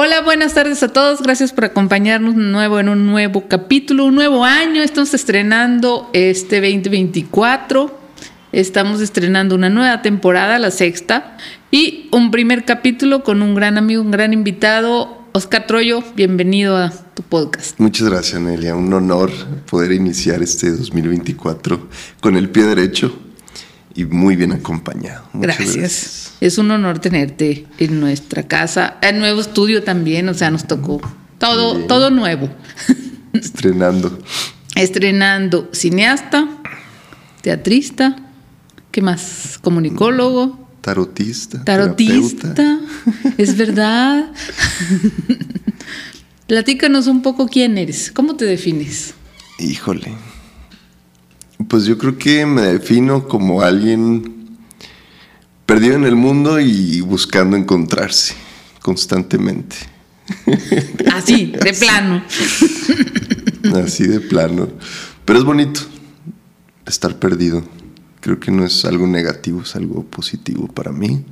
Hola, buenas tardes a todos. Gracias por acompañarnos de nuevo en un nuevo capítulo, un nuevo año. Estamos estrenando este 2024. Estamos estrenando una nueva temporada, la sexta, y un primer capítulo con un gran amigo, un gran invitado, Oscar Troyo. Bienvenido a tu podcast. Muchas gracias, Nelia. Un honor poder iniciar este 2024 con el pie derecho y muy bien acompañado. gracias. Es un honor tenerte en nuestra casa, en nuevo estudio también, o sea, nos tocó todo, todo nuevo. Estrenando. Estrenando cineasta, teatrista, ¿qué más? Comunicólogo. Tarotista. Tarotista. Es verdad. Platícanos un poco quién eres, cómo te defines. Híjole, pues yo creo que me defino como alguien perdido en el mundo y buscando encontrarse constantemente. Así, de plano. Así de plano. Pero es bonito estar perdido. Creo que no es algo negativo, es algo positivo para mí.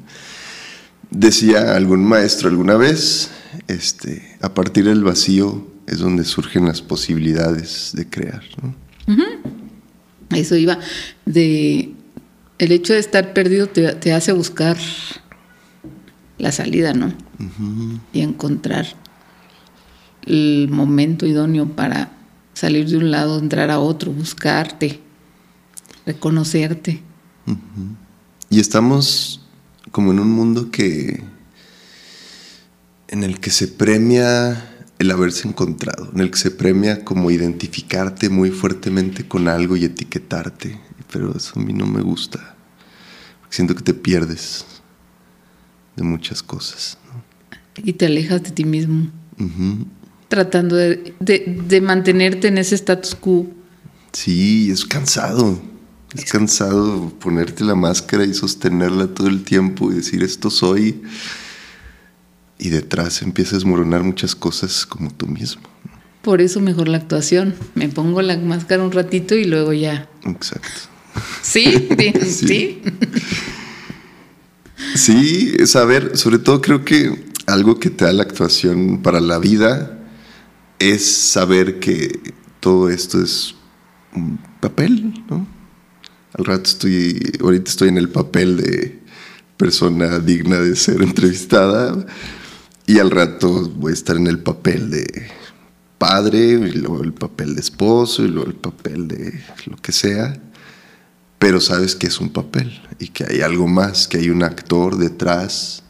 Decía algún maestro alguna vez, este, a partir del vacío es donde surgen las posibilidades de crear. ¿no? Eso iba de el hecho de estar perdido te, hace buscar la salida, ¿no? Y encontrar el momento idóneo para salir de un lado, entrar a otro, buscarte, reconocerte. Y estamos como en un mundo que en el que se premia el haberse encontrado, en el que se premia como identificarte muy fuertemente con algo y etiquetarte. Pero eso a mí no me gusta. Siento que te pierdes de muchas cosas. Y te alejas de ti mismo. Tratando de, de, mantenerte en ese status quo. Sí, es cansado. Es cansado ponerte la máscara y sostenerla todo el tiempo y decir esto soy y detrás empiezas a desmoronar muchas cosas como tú mismo. Por eso mejor la actuación. Me pongo la máscara un ratito y luego ya. Exacto. Sí, sí. Sí, saber, sobre todo creo que algo que te da la actuación para la vida es saber que todo esto es un papel, ¿no? Al rato estoy, ahorita estoy en el papel de persona digna de ser entrevistada, y al rato voy a estar en el papel de padre, y luego el papel de esposo, y luego el papel de lo que sea. Pero sabes que es un papel y que hay algo más, que hay un actor detrás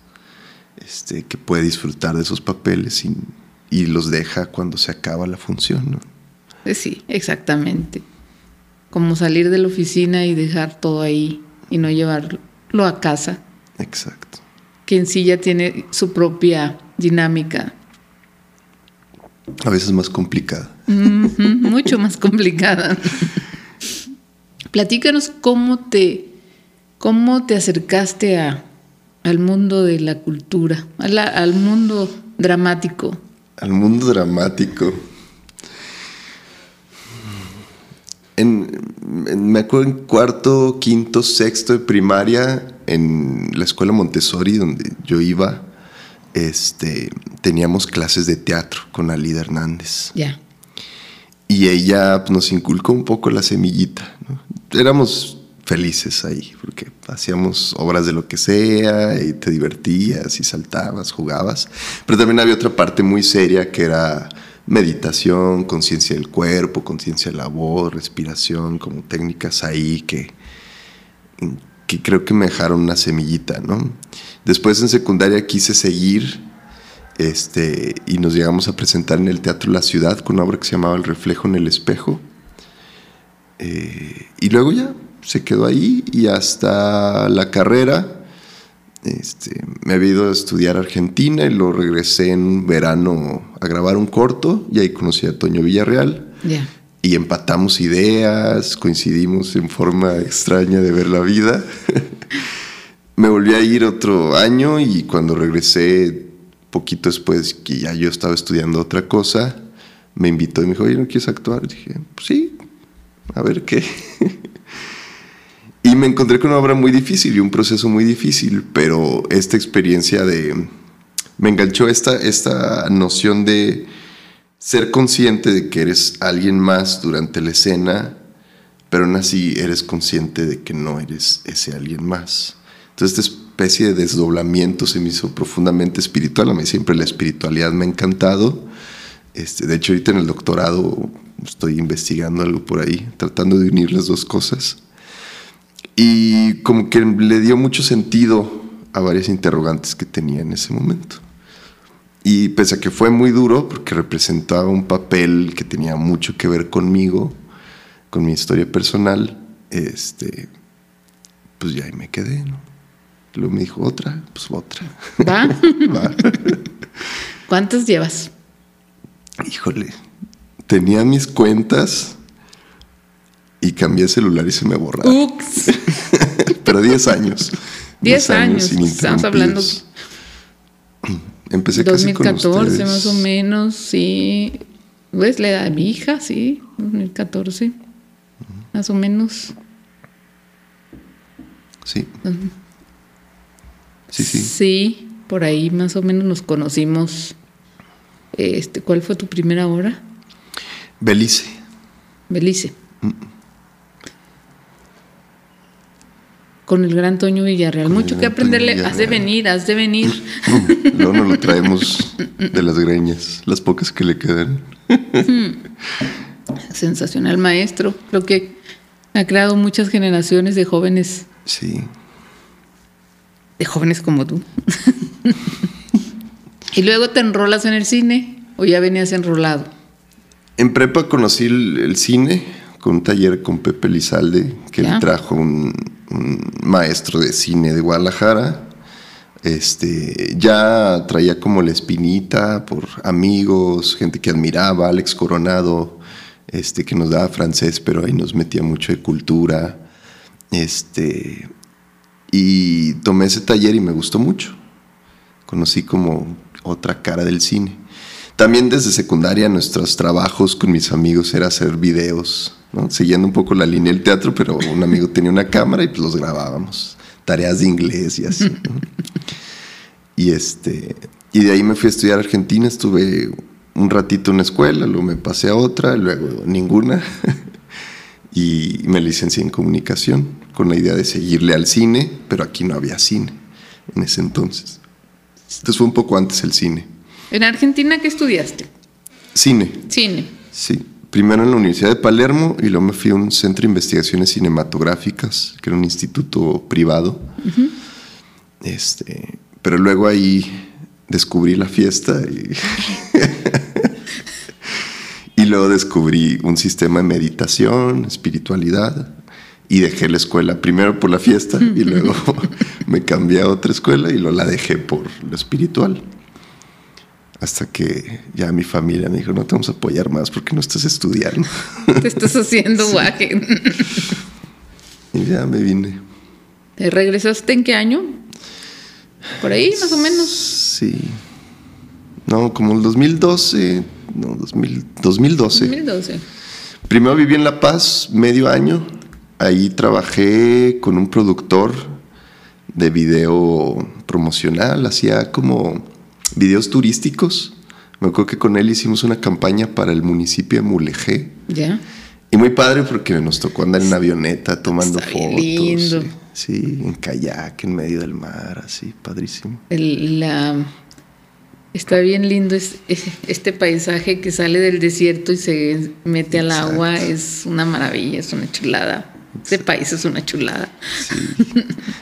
este, que puede disfrutar de esos papeles y, y los deja cuando se acaba la función. ¿no? Eh, sí, exactamente. Como salir de la oficina y dejar todo ahí y no llevarlo a casa. Exacto. Que en sí ya tiene su propia dinámica. A veces más complicada. mucho más complicada. Platícanos cómo te, cómo te acercaste a, al mundo de la cultura, al mundo dramático. Al mundo dramático. Me acuerdo en cuarto, quinto, sexto de primaria, en la escuela Montessori, donde yo iba, este, teníamos clases de teatro con Alida Hernández. Ya. Y ella pues, nos inculcó un poco la semillita. Éramos felices ahí, porque hacíamos obras de lo que sea y te divertías y saltabas, jugabas. Pero también había otra parte muy seria que era meditación, conciencia del cuerpo, conciencia de la voz, respiración, como técnicas ahí que, que creo que me dejaron una semillita, ¿no? Después en secundaria quise seguir este, y nos llegamos a presentar en el Teatro La Ciudad con una obra que se llamaba El reflejo en el espejo. Eh, y luego ya se quedó ahí y hasta la carrera este, me había ido a estudiar a Argentina y lo regresé en un verano a grabar un corto y ahí conocí a Toño Villarreal. Y empatamos ideas, coincidimos en forma extraña de ver la vida. me volví a ir otro año y cuando regresé, poquito después que ya yo estaba estudiando otra cosa, me invitó y me dijo, oye, ¿no quieres actuar? Y dije, pues sí, a ver qué. me encontré con una obra muy difícil y un proceso muy difícil, pero esta experiencia de, me enganchó esta, esta noción de ser consciente de que eres alguien más durante la escena, pero aún así eres consciente de que no eres ese alguien más. Entonces esta especie de desdoblamiento se me hizo profundamente espiritual. A mí siempre la espiritualidad me ha encantado. Este, de hecho, ahorita en el doctorado estoy investigando algo por ahí, tratando de unir las dos cosas. Y como que le dio mucho sentido a varias interrogantes que tenía en ese momento. Y pese a que fue muy duro, porque representaba un papel que tenía mucho que ver conmigo, con mi historia personal, este, pues ya ahí me quedé, ¿no? Luego me dijo, otra, pues otra. ¿Va? Va. ¿Cuántas llevas? Híjole, tenía mis cuentas y cambié celular y se me. Ups. Pero 10 años. 10 años. Estamos hablando Empecé casi con 2014 ustedes. más o menos, sí. ¿Ves la edad de mi hija? Sí, 2014. Más o menos. Sí. Sí, sí. Sí, por ahí más o menos nos conocimos. Este, ¿Cuál fue tu primera hora? Belice. Belice. Con el gran Toño Villarreal. Mucho que aprenderle. Has de Villarreal. venir, has de venir. Luego nos lo traemos de las greñas, las pocas que le quedan. Sensacional maestro. Creo que ha creado muchas generaciones de jóvenes, Sí. de jóvenes como tú. y luego te enrolas en el cine o ya venías enrolado. En prepa conocí el, el cine con un taller con Pepe Lizalde, que Ya. él trajo un, un maestro de cine de Guadalajara. Este, ya traía como la espinita por amigos, gente que admiraba, Alex Coronado, este, que nos daba francés, pero ahí nos metía mucho de cultura. Este, y tomé ese taller y me gustó mucho. Conocí como otra cara del cine. También desde secundaria nuestros trabajos con mis amigos era hacer videos, ¿no? siguiendo un poco la línea del teatro, pero un amigo tenía una cámara y pues los grabábamos, tareas de inglés y así. ¿no? Y este y de ahí me fui a estudiar a Argentina, estuve un ratito en una escuela, luego me pasé a otra, luego ninguna. y me licencié en comunicación con la idea de seguirle al cine, pero aquí no había cine en ese entonces. Entonces fue un poco antes el cine. ¿En Argentina qué estudiaste? Cine, Cine. sí. Primero en la Universidad de Palermo y luego me fui a un centro de investigaciones cinematográficas, que era un instituto privado. Este, pero luego ahí descubrí la fiesta y, y luego descubrí un sistema de meditación, espiritualidad y dejé la escuela primero por la fiesta y luego me cambié a otra escuela y luego la dejé por lo espiritual. Hasta que ya mi familia me dijo, no te vamos a apoyar más porque no estás estudiando. Te estás haciendo guaje. y ya me vine. ¿Te regresaste en qué año? Por ahí, más o menos. Sí. No, como el 2012. No, 2000 2012. 2012. Primero viví en La Paz medio año. Ahí trabajé con un productor de video promocional. Hacía como videos turísticos. Me acuerdo que con él hicimos una campaña para el municipio de Mulegé. Ya. Y muy padre porque nos tocó andar en avioneta tomando Está fotos. lindo. Sí, en kayak en medio del mar, así, padrísimo. El- la, está bien lindo es- este paisaje que sale del desierto y se mete al Exacto. agua. Es una maravilla, es una chulada. Este país es una chulada.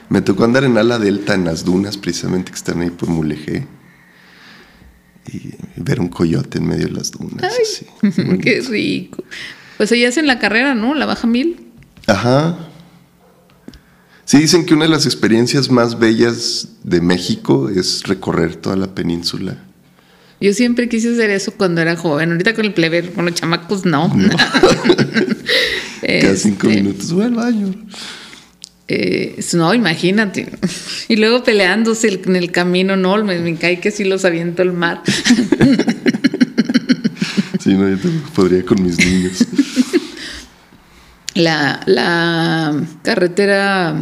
Me tocó andar en ala delta en las dunas, precisamente que están ahí por Mulegé. Y ver un coyote en medio de las dunas. así. Qué rico. Pues allá hacen la carrera, ¿no? La baja mil. Ajá. Sí, dicen que una de las experiencias más bellas de México es recorrer toda la península. Yo siempre quise hacer eso cuando era joven. Ahorita con el plebe, con los chamacos, no. Cada cinco Este, minutos, voy al baño. Eh, no, imagínate. Y luego peleándose el- en el camino, no, me, me cae que sí los aviento al mar. Sí, no, yo podría con mis niños. La, la carretera,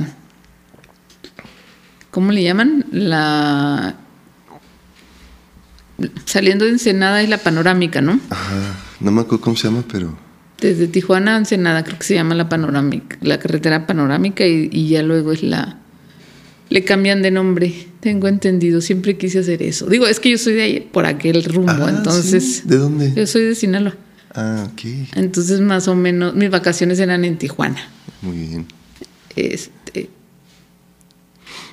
¿cómo le llaman? La saliendo de Ensenada es la panorámica, ¿no? Ajá, no me acuerdo cómo se llama, pero... Desde Tijuana a Ensenada creo que se llama la panorámica, la carretera panorámica y, y ya luego es la... Le cambian de nombre, tengo entendido, siempre quise hacer eso. Digo, es que yo soy de ahí, por aquel rumbo, Ah, entonces... sí. ¿De dónde? Yo soy de Sinaloa. Ah, ok. Entonces, más o menos, mis vacaciones eran en Tijuana. Muy bien. Este.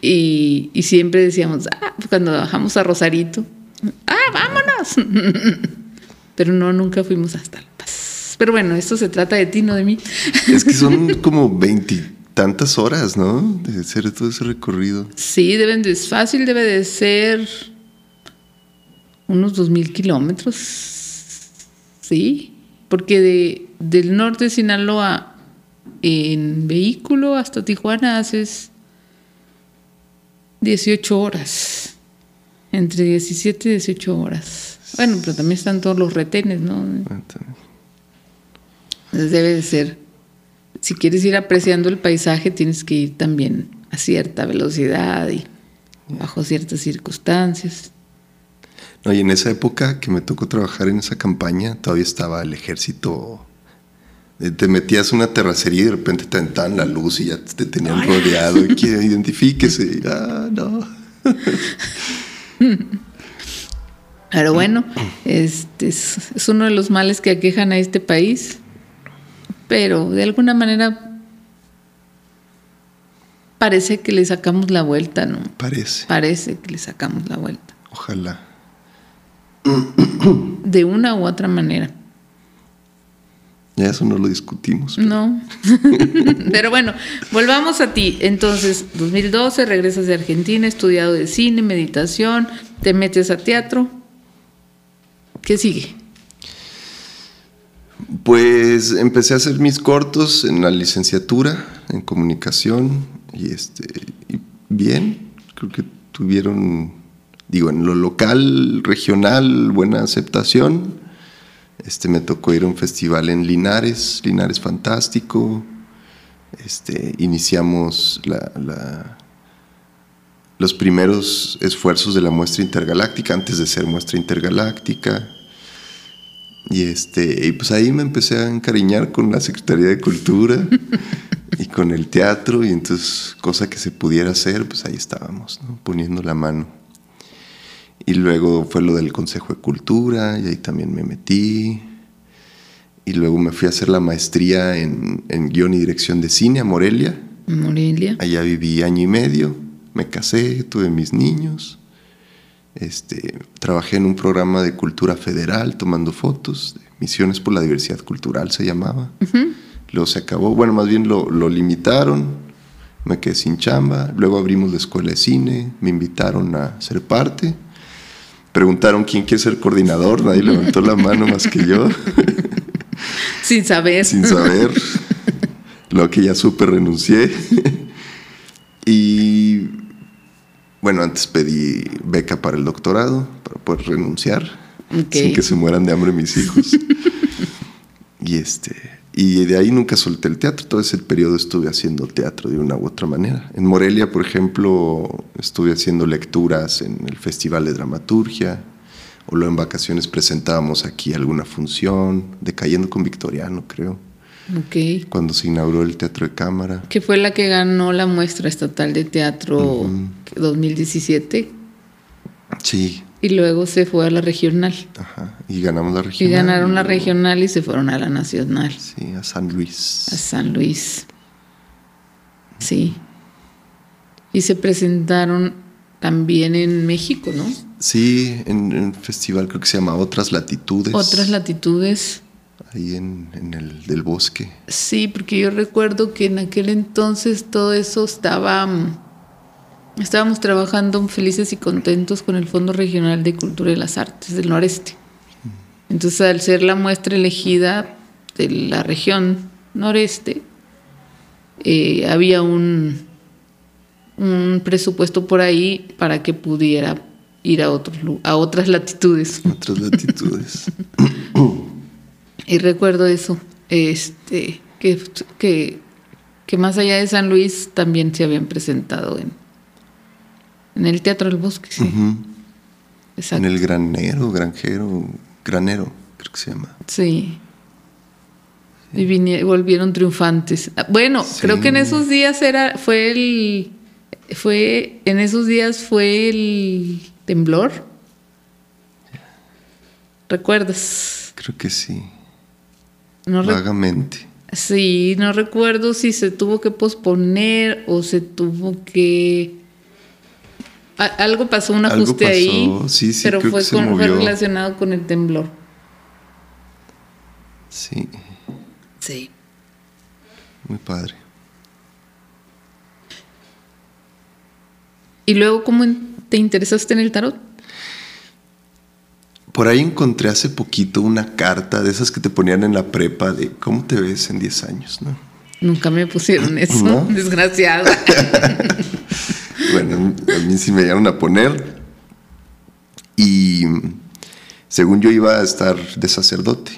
Y, y siempre decíamos, ah, pues cuando bajamos a Rosarito, ah, vámonos. Pero no, nunca fuimos hasta La Paz. Pero bueno, esto se trata de ti, no de mí. Es que son como veintitantas horas, ¿no? De hacer todo ese recorrido. Sí, deben de, es fácil, debe de ser unos dos mil kilómetros. Sí, porque de, del norte de Sinaloa en vehículo hasta Tijuana haces 18 horas. Entre 17 y 18 horas. Bueno, pero también están todos los retenes, ¿no? Entonces debe de ser. Si quieres ir apreciando el paisaje, tienes que ir también a cierta velocidad y bajo ciertas circunstancias. No, y en esa época que me tocó trabajar en esa campaña, todavía estaba el ejército. Eh, Te metías una terracería y de repente te aventaban la luz y ya te tenían rodeado y que identifíquese. Ah, no. Pero bueno, este es, es uno de los males que aquejan a este país. Pero de alguna manera parece que le sacamos la vuelta, ¿no? Parece. Parece que le sacamos la vuelta. Ojalá. De una u otra manera. Ya eso no lo discutimos. pero- No. Pero bueno, volvamos a ti. Entonces, 2012, regresas de Argentina, estudiado de cine, meditación, te metes a teatro. ¿Qué sigue? Pues empecé a hacer mis cortos en la licenciatura en comunicación y este bien, creo que tuvieron digo en lo local, regional, buena aceptación. Este me tocó ir a un festival en Linares, Linares Fantástico. Este iniciamos la- la- los primeros esfuerzos de la muestra intergaláctica antes de ser muestra intergaláctica. Y este, y pues ahí me empecé a encariñar con la Secretaría de Cultura y con el teatro, y entonces, cosa que se pudiera hacer, pues ahí estábamos, ¿no? poniendo la mano. Y luego fue lo del Consejo de Cultura, y ahí también me metí. Y luego me fui a hacer la maestría en, en guion y dirección de cine a Morelia. Morelia. Allá viví año y medio, me casé, tuve mis niños. Este, trabajé en un programa de cultura federal tomando fotos, Misiones por la Diversidad Cultural se llamaba. Luego se acabó, bueno, más bien lo, lo limitaron, me quedé sin chamba. Luego abrimos la escuela de cine, me invitaron a ser parte. Preguntaron quién quiere ser coordinador, nadie levantó la mano más que yo, Sin saber. sin saber. Lo que ya supe renuncié. y bueno, antes pedí beca para el doctorado, para poder renunciar, Ok. sin que se mueran de hambre mis hijos. y este, y de ahí nunca solté el teatro, todo ese periodo estuve haciendo teatro de una u otra manera. En Morelia, por ejemplo, estuve haciendo lecturas en el Festival de Dramaturgia, o luego en vacaciones presentábamos aquí alguna función, decayendo con Victoriano, creo, Ok. cuando se inauguró el Teatro de Cámara. Que fue la que ganó la muestra estatal de teatro 2017 Sí, y luego se fue a la regional. ajá, y ganamos la Y regional. ganaron la regional y se fueron a la nacional, Sí, a San Luis. a San Luis. Sí. Y se presentaron también en México, ¿no? Sí, en en un festival creo que se llama Otras Latitudes. Otras latitudes. Ahí en, en el del bosque. Sí, porque yo recuerdo que en aquel entonces todo eso estaba. Estábamos trabajando felices y contentos con el Fondo Regional de Cultura y las Artes del Noreste. Entonces, al ser la muestra elegida de la región noreste, eh, había un, un presupuesto por ahí para que pudiera ir a, otros, a otras latitudes. Otras latitudes. Y recuerdo eso, este, que, que, que más allá de San Luis también se habían presentado en, en el Teatro del Bosque. sí. En el granero, granjero, granero, creo que se llama. Sí. Y volvieron triunfantes. Ah, bueno, creo que en esos días era, fue el, fue, en esos días fue el temblor. ¿Recuerdas? Creo que sí. Vagamente. Sí, no recuerdo si se tuvo que posponer o se tuvo que... algo pasó, un ajuste ahí, sí, sí, pero fue, fue relacionado con el temblor. Sí. Sí. Muy padre. ¿Y luego cómo te interesaste en el tarot? Por ahí encontré hace poquito una carta de esas que te ponían en la prepa de cómo te ves en 10 años, ¿no? Nunca me pusieron eso, desgraciada. bueno, a mí sí me llegaron a poner. Y según yo iba a estar de sacerdote.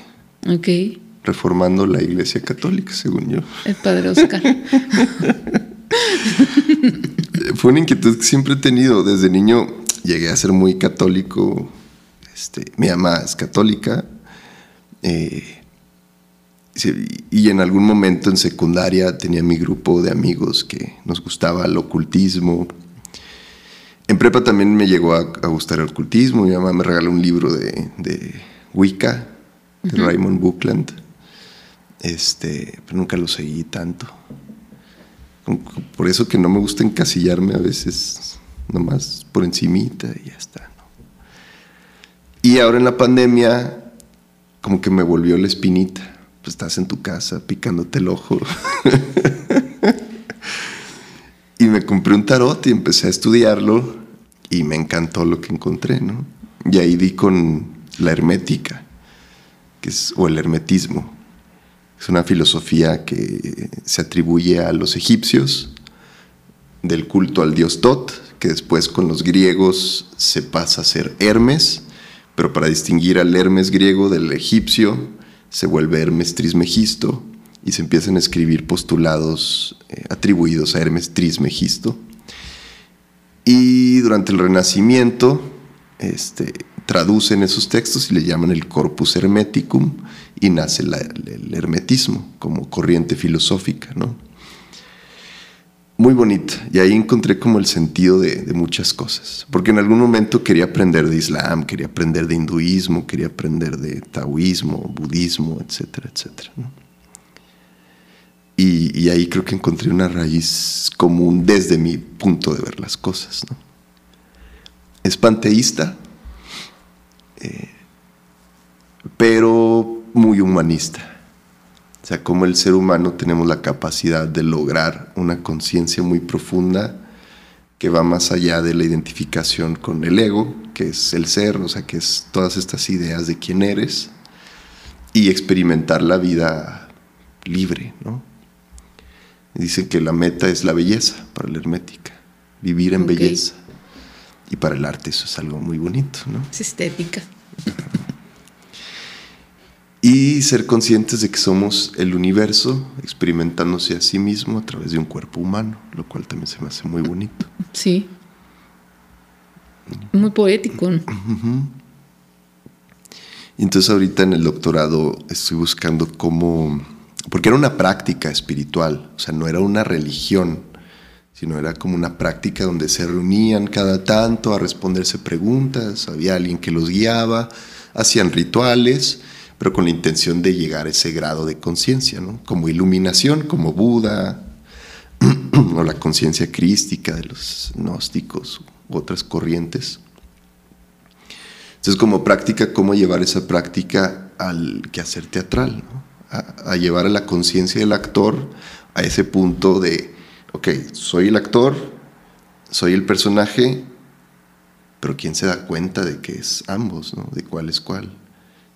Ok. Reformando la iglesia católica, según yo. El padre Oscar. Fue una inquietud que siempre he tenido. Desde niño llegué a ser muy católico este, mi mamá es católica. Eh, y en algún momento en secundaria tenía mi grupo de amigos que nos gustaba el ocultismo. En prepa también me llegó a, gustar el ocultismo. Mi mamá me regaló un libro de, Wicca, de Raymond Buckland. Este, pero nunca lo seguí tanto. Por eso que no me gusta encasillarme a veces, nomás por encimita y ya está. Y ahora en la pandemia, como que me volvió la espinita. Pues estás en tu casa picándote el ojo. y me compré un tarot y empecé a estudiarlo y me encantó lo que encontré, ¿no? Y ahí di con la hermética, que es, o el hermetismo. Es una filosofía que se atribuye a los egipcios del culto al dios Tot, que después con los griegos se pasa a ser Hermes pero para distinguir al Hermes griego del egipcio se vuelve Hermes Trismegisto y se empiezan a escribir postulados eh, atribuidos a Hermes Trismegisto. Y durante el Renacimiento este, traducen esos textos y le llaman el Corpus Hermeticum y nace el hermetismo como corriente filosófica. ¿no? Muy bonita. Y ahí encontré como el sentido de, muchas cosas. Porque en algún momento quería aprender de Islam, quería aprender de hinduismo, quería aprender de taoísmo, budismo, etcétera, etcétera. Y, ahí creo que encontré una raíz común desde mi punto de ver las cosas. Es panteísta, eh, pero muy humanista. O sea, como el ser humano tenemos la capacidad de lograr una conciencia muy profunda que va más allá de la identificación con el ego, que es el ser, o sea, que es todas estas ideas de quién eres, y experimentar la vida libre, ¿no? Dicen que la meta es la belleza para la hermética, vivir en belleza. Y para el arte eso es algo muy bonito, ¿no? Es estética y ser conscientes de que somos el universo experimentándose a sí mismo a través de un cuerpo humano, lo cual también se me hace muy bonito. Sí. Muy poético. Y entonces ahorita en el doctorado estoy buscando cómo, porque era una práctica espiritual, o sea, no era una religión, sino era como una práctica donde se reunían cada tanto a responderse preguntas, había alguien que los guiaba, hacían rituales pero con la intención de llegar a ese grado de conciencia, ¿no? como iluminación, como Buda, o la conciencia crística de los gnósticos u otras corrientes. Entonces, como práctica, cómo llevar esa práctica al quehacer teatral, a llevar a la conciencia del actor a ese punto de, ok, soy el actor, soy el personaje, pero ¿quién se da cuenta de que es ambos, ¿no? de cuál es cuál?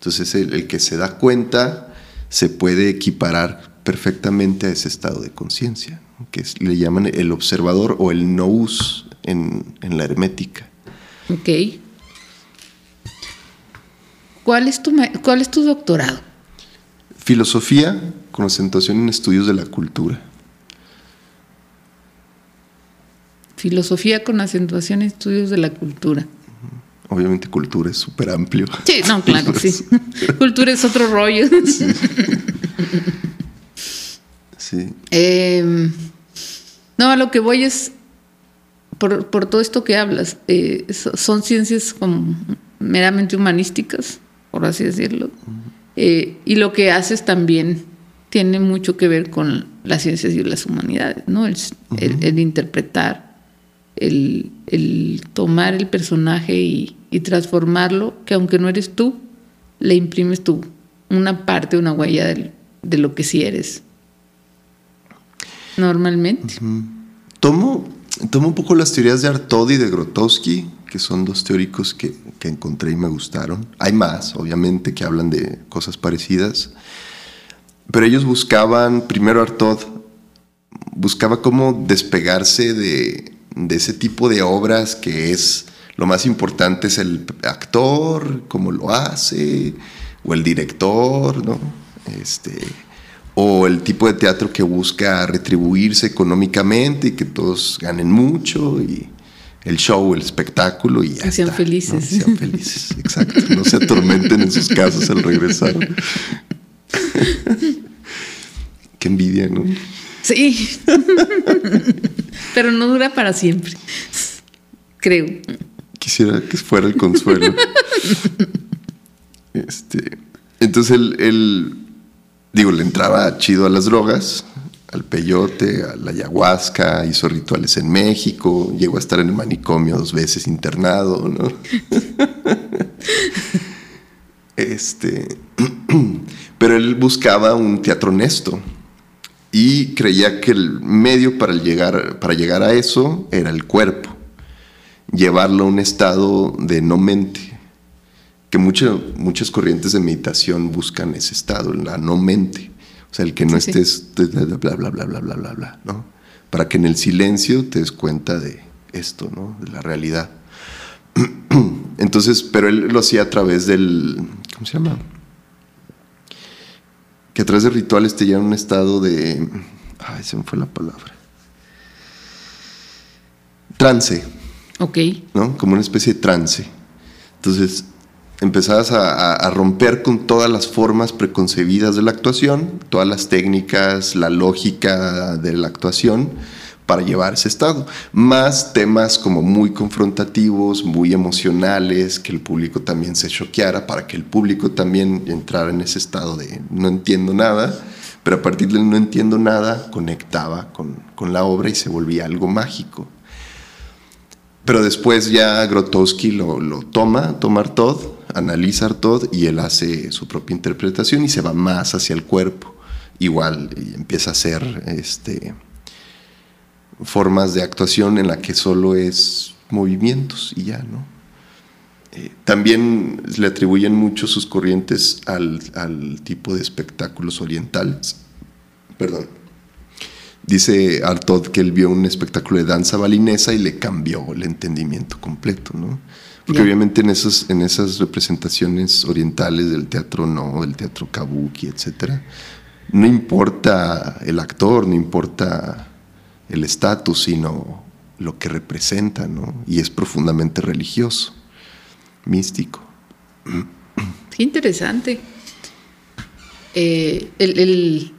Entonces el, que se da cuenta se puede equiparar perfectamente a ese estado de conciencia, que le llaman el observador o el nous en, en la hermética. Ok. ¿Cuál es, tu, ¿Cuál es tu doctorado? Filosofía con acentuación en estudios de la cultura. Filosofía con acentuación en estudios de la cultura. Obviamente cultura es súper amplio. Sí, no, claro, sí. cultura es otro rollo. Sí. Eh, no, a lo que voy es, por, por todo esto que hablas, eh, so- son ciencias como meramente humanísticas, por así decirlo. Eh, y lo que haces también tiene mucho que ver con las ciencias y las humanidades, ¿no? El, el- el interpretar, el, el tomar el personaje y, y transformarlo, que aunque no eres tú, le imprimes tú una parte, una huella de lo que sí eres. Normalmente. Tomo, tomo un poco las teorías de Artaud y de Grotowski, que son dos teóricos que, que encontré y me gustaron. Hay más, obviamente, que hablan de cosas parecidas. Pero ellos buscaban, primero Artaud, buscaba cómo despegarse de, de ese tipo de obras que es lo más importante es el actor, cómo lo hace, o el director, ¿no? Este, o el tipo de teatro que busca retribuirse económicamente y que todos ganen mucho y el show, el espectáculo y ya Que sean está, felices. ¿no? Sean felices, exacto. No se atormenten en sus casas al regresar. Qué envidia, ¿no? Sí. Pero no dura para siempre. Creo. Quisiera que fuera el consuelo. este, entonces él, él, digo, le entraba chido a las drogas, al peyote, a la ayahuasca, hizo rituales en México, llegó a estar en el manicomio dos veces internado, ¿no? este, pero él buscaba un teatro honesto y creía que el medio para llegar, para llegar a eso era el cuerpo, llevarlo a un estado de no mente, que muchas corrientes de meditación buscan ese estado, la no mente, o sea, el que no estés bla, bla, bla, bla, bla, bla, ¿no? Para que en el silencio te des cuenta de esto, ¿no? De la realidad. Entonces, pero él lo hacía a través del, ¿cómo se llama? Que a través de rituales te llevan a un estado de, ay, se me fue la palabra. Trance. Ok. ¿no? Como una especie de trance. Entonces, empezabas a, romper con todas las formas preconcebidas de la actuación, todas las técnicas, la lógica de la actuación para llevar ese estado. Más temas como muy confrontativos, muy emocionales, que el público también se choqueara, para que el público también entrara en ese estado de no entiendo nada, pero a partir del no entiendo nada, conectaba con, con la obra y se volvía algo mágico. Pero después ya Grotowski lo, lo toma, toma Artaud, analiza Artaud y él hace su propia interpretación y se va más hacia el cuerpo. Igual y empieza a hacer este, formas de actuación en la que solo es movimientos y ya, ¿no? Eh, también le atribuyen mucho sus corrientes al, al tipo de espectáculos orientales. Perdón. Dice Artaud que él vio un espectáculo de danza balinesa y le cambió el entendimiento completo, ¿no? Porque obviamente en esas, en esas representaciones orientales del teatro no, del teatro kabuki, etcétera, no importa el actor, no importa el estatus, sino lo que representa, ¿no? Y es profundamente religioso, místico. Qué interesante. Eh, el,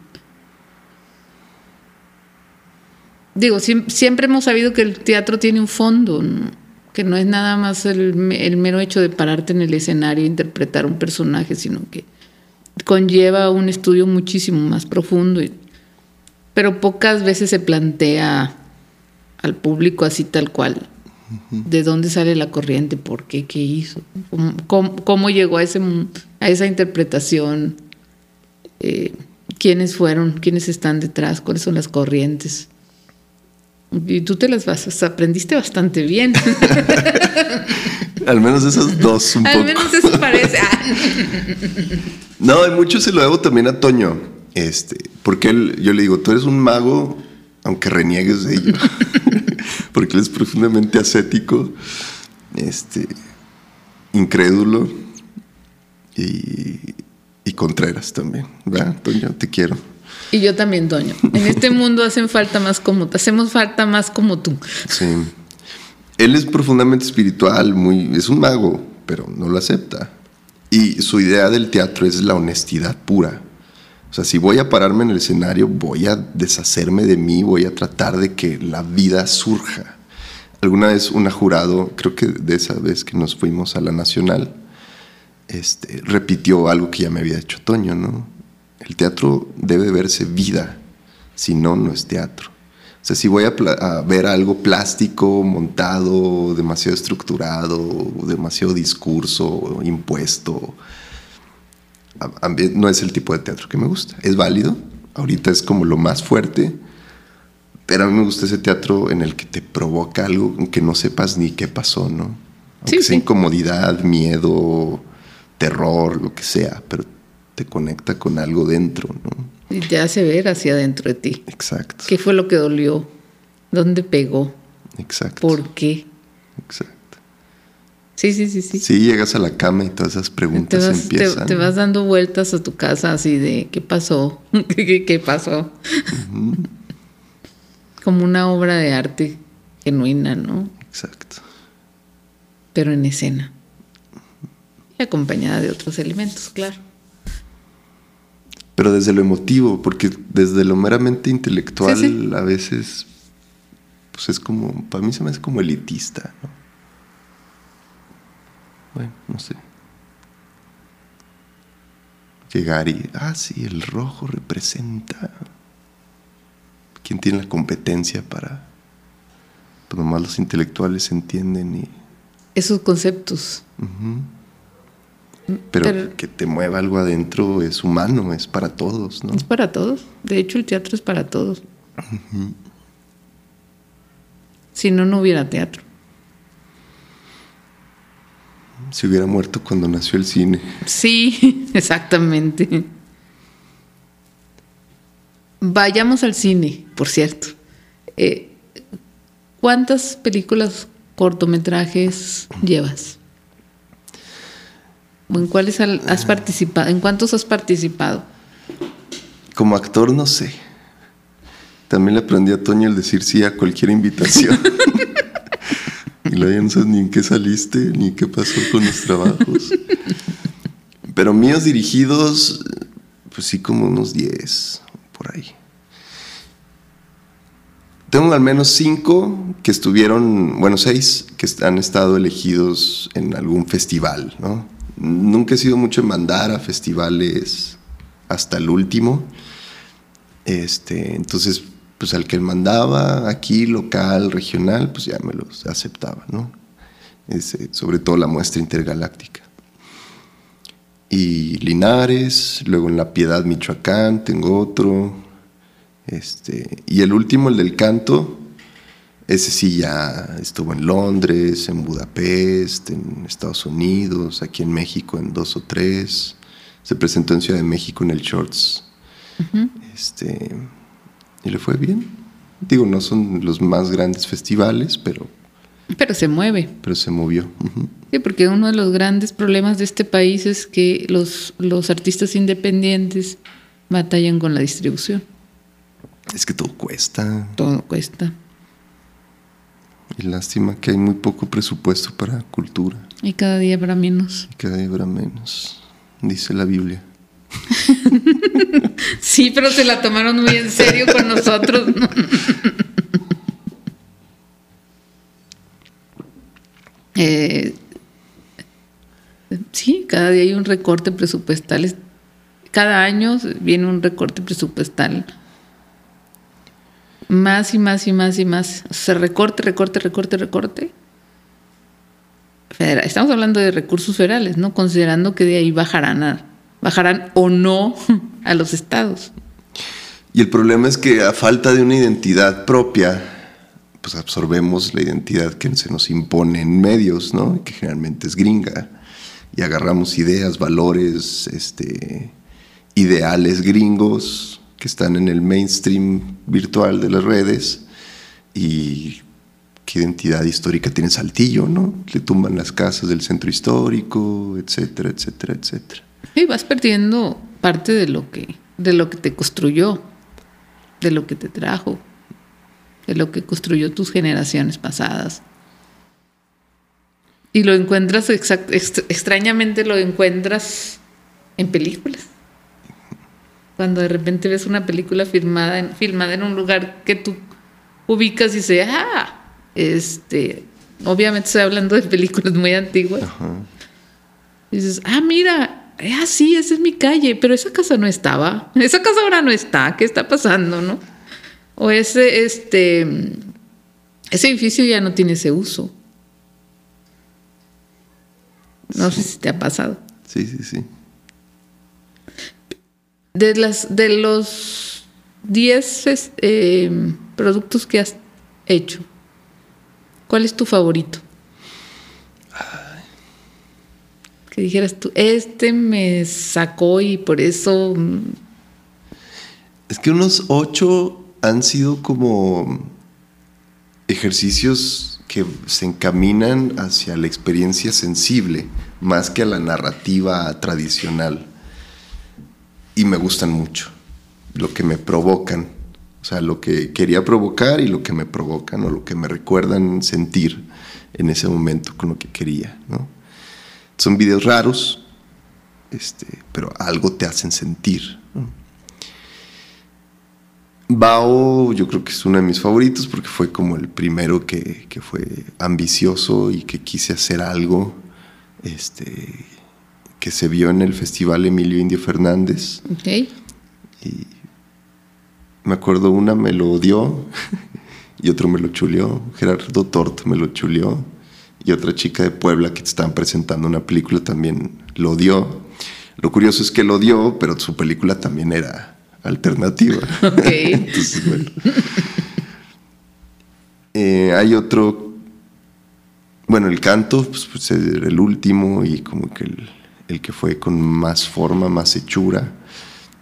Digo, siem- siempre hemos sabido que el teatro tiene un fondo, ¿no? que no es nada más el, el mero hecho de pararte en el escenario e interpretar un personaje, sino que conlleva un estudio muchísimo más profundo. y- pero pocas veces se plantea al público así tal cual. ¿De dónde sale la corriente? ¿Por qué? ¿Qué hizo? ¿Cómo, cómo- cómo llegó a, ese, a esa interpretación? Eh, ¿Quiénes fueron? ¿Quiénes están detrás? ¿Cuáles son las corrientes? Y tú te las vas, o sea, aprendiste bastante bien. Al menos esas dos un Al poco. menos eso parece. No, hay mucho se lo debo también a Toño. Este, porque él, yo le digo, tú eres un mago, aunque reniegues de ello. porque él es profundamente ascético, este, incrédulo y, y Contreras también. ¿Verdad, Toño? Te quiero. Y yo también, Toño. En este mundo hacen falta más como hacemos falta más como tú. Sí. Él es profundamente espiritual, muy, es un mago, pero no lo acepta. Y su idea del teatro es la honestidad pura. O sea, si voy a pararme en el escenario, voy a deshacerme de mí, voy a tratar de que la vida surja. Alguna vez una jurado, creo que de esa vez que nos fuimos a la Nacional, este, repitió algo que ya me había hecho Toño, ¿no? El teatro debe verse vida, si no, no es teatro. O sea, si voy a, a, ver algo plástico, montado, demasiado estructurado, demasiado discurso, impuesto, no es el tipo de teatro que me gusta. Es válido, ahorita es como lo más fuerte, pero a mí me gusta ese teatro en el que te provoca algo que no sepas ni qué pasó, ¿no? Aunque Sí, sea sí. incomodidad, miedo, terror, lo que sea, pero te conecta con algo dentro, ¿no? Y te hace ver hacia adentro de ti. Exacto. ¿Qué fue lo que dolió? ¿Dónde pegó? Exacto. ¿Por qué? Exacto. Sí, sí, sí, sí. Sí, llegas a la cama y todas esas Te preguntas vas, empiezan. te vas dando vueltas a tu casa así de ¿qué pasó? ¿Qué, qué pasó? Como una obra de arte genuina, ¿no? Exacto. Pero en escena. Y acompañada de otros elementos, claro. Pero desde lo emotivo, porque desde lo meramente intelectual Sí, sí. a veces, pues es como, para mí se me hace como elitista, ¿no? Bueno, no sé. Llegar y, ah, sí, el rojo representa. ¿Quién tiene la competencia para, pues nomás los intelectuales entienden y... Esos conceptos. Pero, Pero- que te mueva algo adentro es humano, es para todos, ¿no? Es para todos. De hecho, el teatro es para todos. Si no, no hubiera teatro. Si hubiera muerto cuando nació el cine. Sí, exactamente. Vayamos al cine, por cierto. Eh, ¿Cuántas películas, cortometrajes llevas? ¿O en cuáles has participado? ¿En cuántos has participado? Como actor, no sé. También le aprendí a Toño el decir sí a cualquier invitación. sabes ni en qué saliste, ni qué pasó con los trabajos. Pero míos dirigidos, pues sí, como unos 10, por ahí. Tengo al menos cinco que estuvieron, bueno, seis que han estado elegidos en algún festival, ¿no? Nunca he sido mucho en mandar a festivales hasta el último. Este, entonces, pues al que él mandaba, aquí, local, regional, pues ya me los aceptaba, ¿no? Ese, sobre todo la muestra intergaláctica. Y Linares, luego en La Piedad, Michoacán, tengo otro. Este, y el último, el del canto, ese sí ya estuvo en Londres, en Budapest, en Estados Unidos, aquí en México en dos o tres. Se presentó en Ciudad de México en el Shorts. Este, y le fue bien. Digo, no son los más grandes festivales, pero, Pero se mueve. pero se movió. Sí, porque uno de los grandes problemas de este país es que los, los artistas independientes batallan con la distribución. Es que todo cuesta. Todo cuesta. Y lástima que hay muy poco presupuesto para cultura. Y cada día habrá menos. Y cada día habrá menos, dice la Biblia. Sí, pero se la tomaron muy en serio con nosotros. ¿no? Eh, sí, cada día hay un recorte presupuestal. Es- Cada año viene un recorte presupuestal. Más y más y más y más. O sea, recorte, recorte, recorte, recorte. Estamos hablando de recursos federales, ¿no? Considerando que de ahí bajarán, a- bajarán o no a los estados. Y el problema es que a falta de una identidad propia, pues absorbemos la identidad que se nos impone en medios, ¿no? Que generalmente es gringa. Y agarramos ideas, valores, este, ideales gringos que están en el mainstream virtual de las redes. Y qué identidad histórica tiene Saltillo, ¿no? Le tumban las casas del centro histórico, etcétera, etcétera, etcétera. Y vas perdiendo parte de lo que, de lo que te construyó, de lo que te trajo, de lo que construyó tus generaciones pasadas. Y lo encuentras, exact- ext- extrañamente lo encuentras en películas. Cuando de repente ves una película filmada en, filmada en un lugar que tú ubicas y dices, ah, este, obviamente estoy hablando de películas muy antiguas. Y dices, ah, mira, ah, sí, esa es mi calle, pero esa casa no estaba. Esa casa ahora no está. ¿Qué está pasando, no? O ese, este, ese edificio ya no tiene ese uso. No sé si te ha pasado. Sí, sí, sí. De, las, de los 10 es- eh, productos que has hecho, ¿cuál es tu favorito? Que dijeras tú, este me sacó y por eso... mm, Es que unos ocho han sido como ejercicios que se encaminan hacia la experiencia sensible, más que a la narrativa tradicional. Y me gustan mucho, lo que me provocan, o sea, lo que quería provocar y lo que me provocan o lo que me recuerdan sentir en ese momento con lo que quería, ¿no? Son videos raros, este, pero algo te hacen sentir. ¿no? Bao yo creo que es uno de mis favoritos porque fue como el primero que, que fue ambicioso y que quise hacer algo este, que se vio en el Festival Emilio Indio Fernández. Ok. Me acuerdo una me lo odió y otro me lo chuleó. Gerardo Tort me lo chuleó. Y otra chica de Puebla que estaban presentando una película también lo odió. Lo curioso es que lo odió, pero su película también era alternativa. Entonces, bueno. Eh, hay otro. Bueno, el canto, pues, pues, era el último y como que el, el que fue con más forma, más hechura,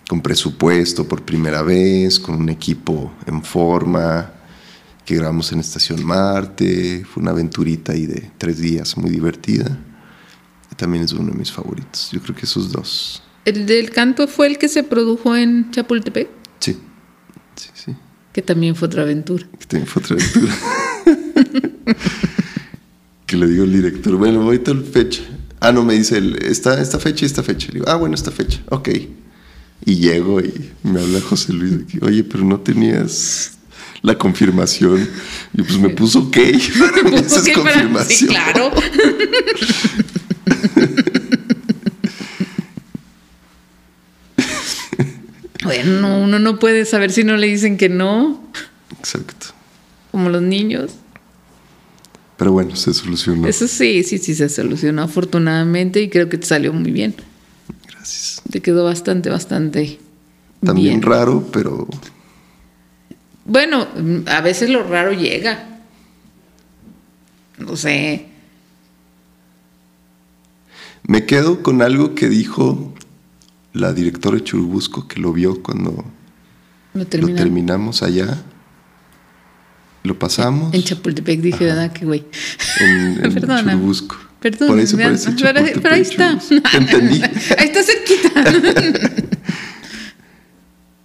con presupuesto por primera vez, con un equipo en forma, que grabamos en Estación Marte. Fue una aventurita ahí de tres días muy divertida. También es uno de mis favoritos. Yo creo que esos dos. ¿El del canto fue el que se produjo en Chapultepec? Sí, sí, sí. Que también fue otra aventura. Que también fue otra aventura. que le digo al director, bueno, voy tal fecha. Ah, no, me dice él, esta, esta fecha y esta fecha. Le digo, ah, bueno, esta fecha, ok. Y llego y me habla José Luis, de que, oye, pero no tenías la confirmación. Y pues me puso ok. Para mí esa es Ok, para- confirmación. Sí, claro. bueno, uno no puede saber si no le dicen que no, Exacto. como los niños. Pero bueno, se solucionó. Eso sí, sí, sí se solucionó afortunadamente y creo que te salió muy bien. Gracias. Te quedó bastante, bastante También bien. raro, pero Bueno, a veces lo raro llega. No sé. Me quedo con algo que dijo la directora de Churubusco que lo vio cuando Lo terminamos allá. Lo pasamos En Chapultepec dije, ¿verdad? Que güey. en, en Perdona. Churubusco. Perdón, Por parece pero, Chapultepec, pero ahí está. Te entendí. ahí está cerquita.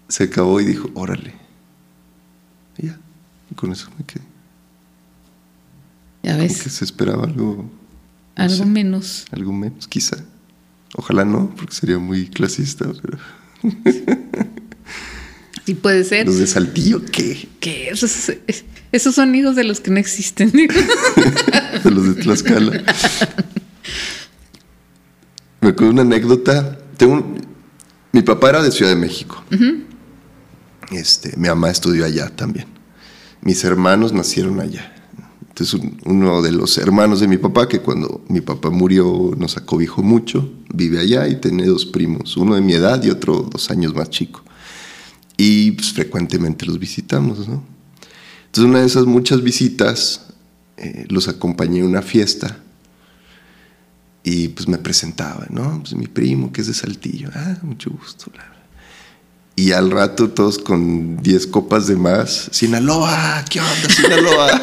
Se acabó y dijo, órale. Y ya. Y con eso me quedé. ya Como ves, que se esperaba algo, algo sé. menos. algo menos, quizá. Ojalá no, porque sería muy clasista. Pero Sí puede ser. los de Saltillo, ¿qué? Que esos, esos son hijos de los que no existen. de los de Tlaxcala. Me acuerdo una anécdota. Tengo un- mi papá era de Ciudad de México. Este, mi mamá estudió allá también. Mis hermanos nacieron allá. Entonces un- uno de los hermanos de mi papá, que cuando mi papá murió nos acobijó mucho, vive allá y tiene dos primos, uno de mi edad y otro dos años más chico. Y pues, frecuentemente los visitamos, ¿no? Entonces una de esas muchas visitas eh, los acompañé a una fiesta y pues me presentaba, ¿no? Pues mi primo que es de Saltillo, ah, mucho gusto. bla. Y al rato todos con 10 copas de más, Sinaloa, ¿qué onda, Sinaloa?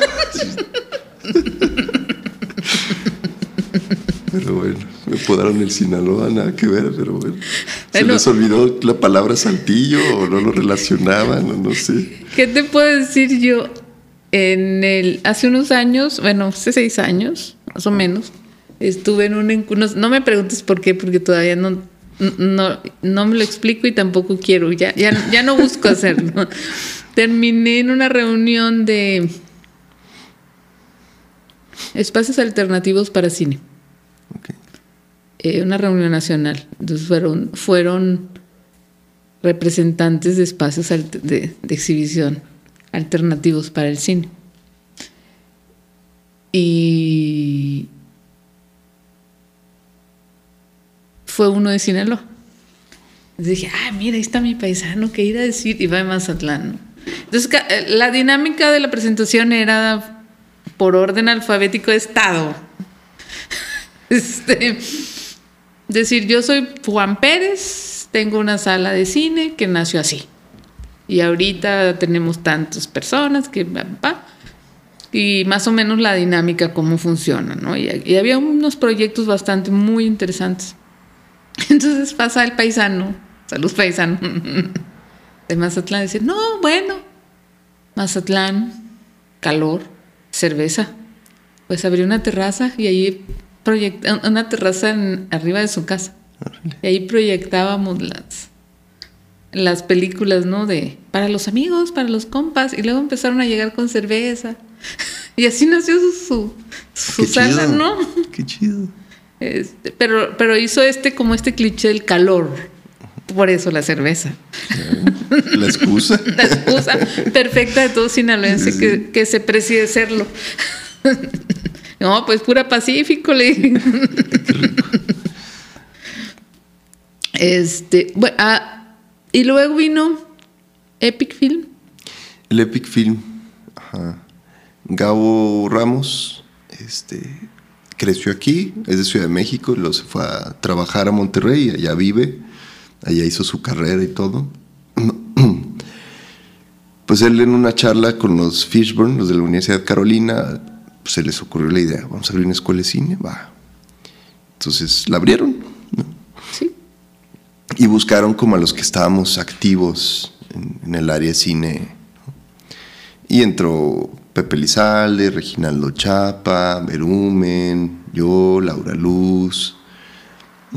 pero bueno, me podaron el Sinaloa, nada que ver, pero bueno. ¿Se Bueno. les olvidó la palabra Saltillo o no lo relacionaban o no sé? ¿Qué te puedo decir yo? En el, hace unos años, bueno, hace seis años, más o menos, Estuve en un... No, no me preguntes por qué, porque todavía no, no, no me lo explico y tampoco quiero. Ya, ya, ya no busco hacerlo. Terminé en una reunión de espacios alternativos para cine. Eh, una reunión nacional. Entonces fueron, fueron representantes de espacios de, exhibición alternativos para el cine. Y fue uno de Sinaloa. Entonces dije, ah, mira, ahí está mi paisano, que ir a decir? Y va de Mazatlán. Entonces, eh, la dinámica de la presentación era por orden alfabético de estado. Este, decir, yo soy Juan Pérez, tengo una sala de cine que nació así. Y ahorita tenemos tantas personas que... y más o menos la dinámica, cómo funciona, ¿no? Y, y había unos proyectos bastante muy interesantes. Entonces pasa el paisano, salud paisano, de Mazatlán, dice, no, bueno, Mazatlán, calor, cerveza. Pues abrió una terraza y ahí proyecta una terraza arriba de su casa. Y ahí proyectábamos las, las películas, ¿no? De para los amigos, para los compas. Y luego empezaron a llegar con cerveza. Y así nació su, su, sala, ¿no? Qué chido. Este, pero, pero hizo este como este cliché del calor. Por eso la cerveza. La excusa. la excusa perfecta de todo sinaloense Que, que se preside serlo. No, pues pura Pacífico, le Este, bueno, ah, y luego vino Epic Film. El Epic Film, ajá. Gabo Ramos, este, creció aquí, es de Ciudad de México, luego se fue a trabajar a Monterrey, allá vive, allá hizo su carrera y todo. Pues él en una charla con los Fishburne, los de la Universidad de Carolina, pues, se les ocurrió la idea, vamos a abrir una escuela de cine, va. Entonces la abrieron, Sí. Y buscaron como a los que estábamos activos en, el área de cine. Y entró Pepe Lizalde, Reginaldo Chapa, Berumen, yo, Laura Luz,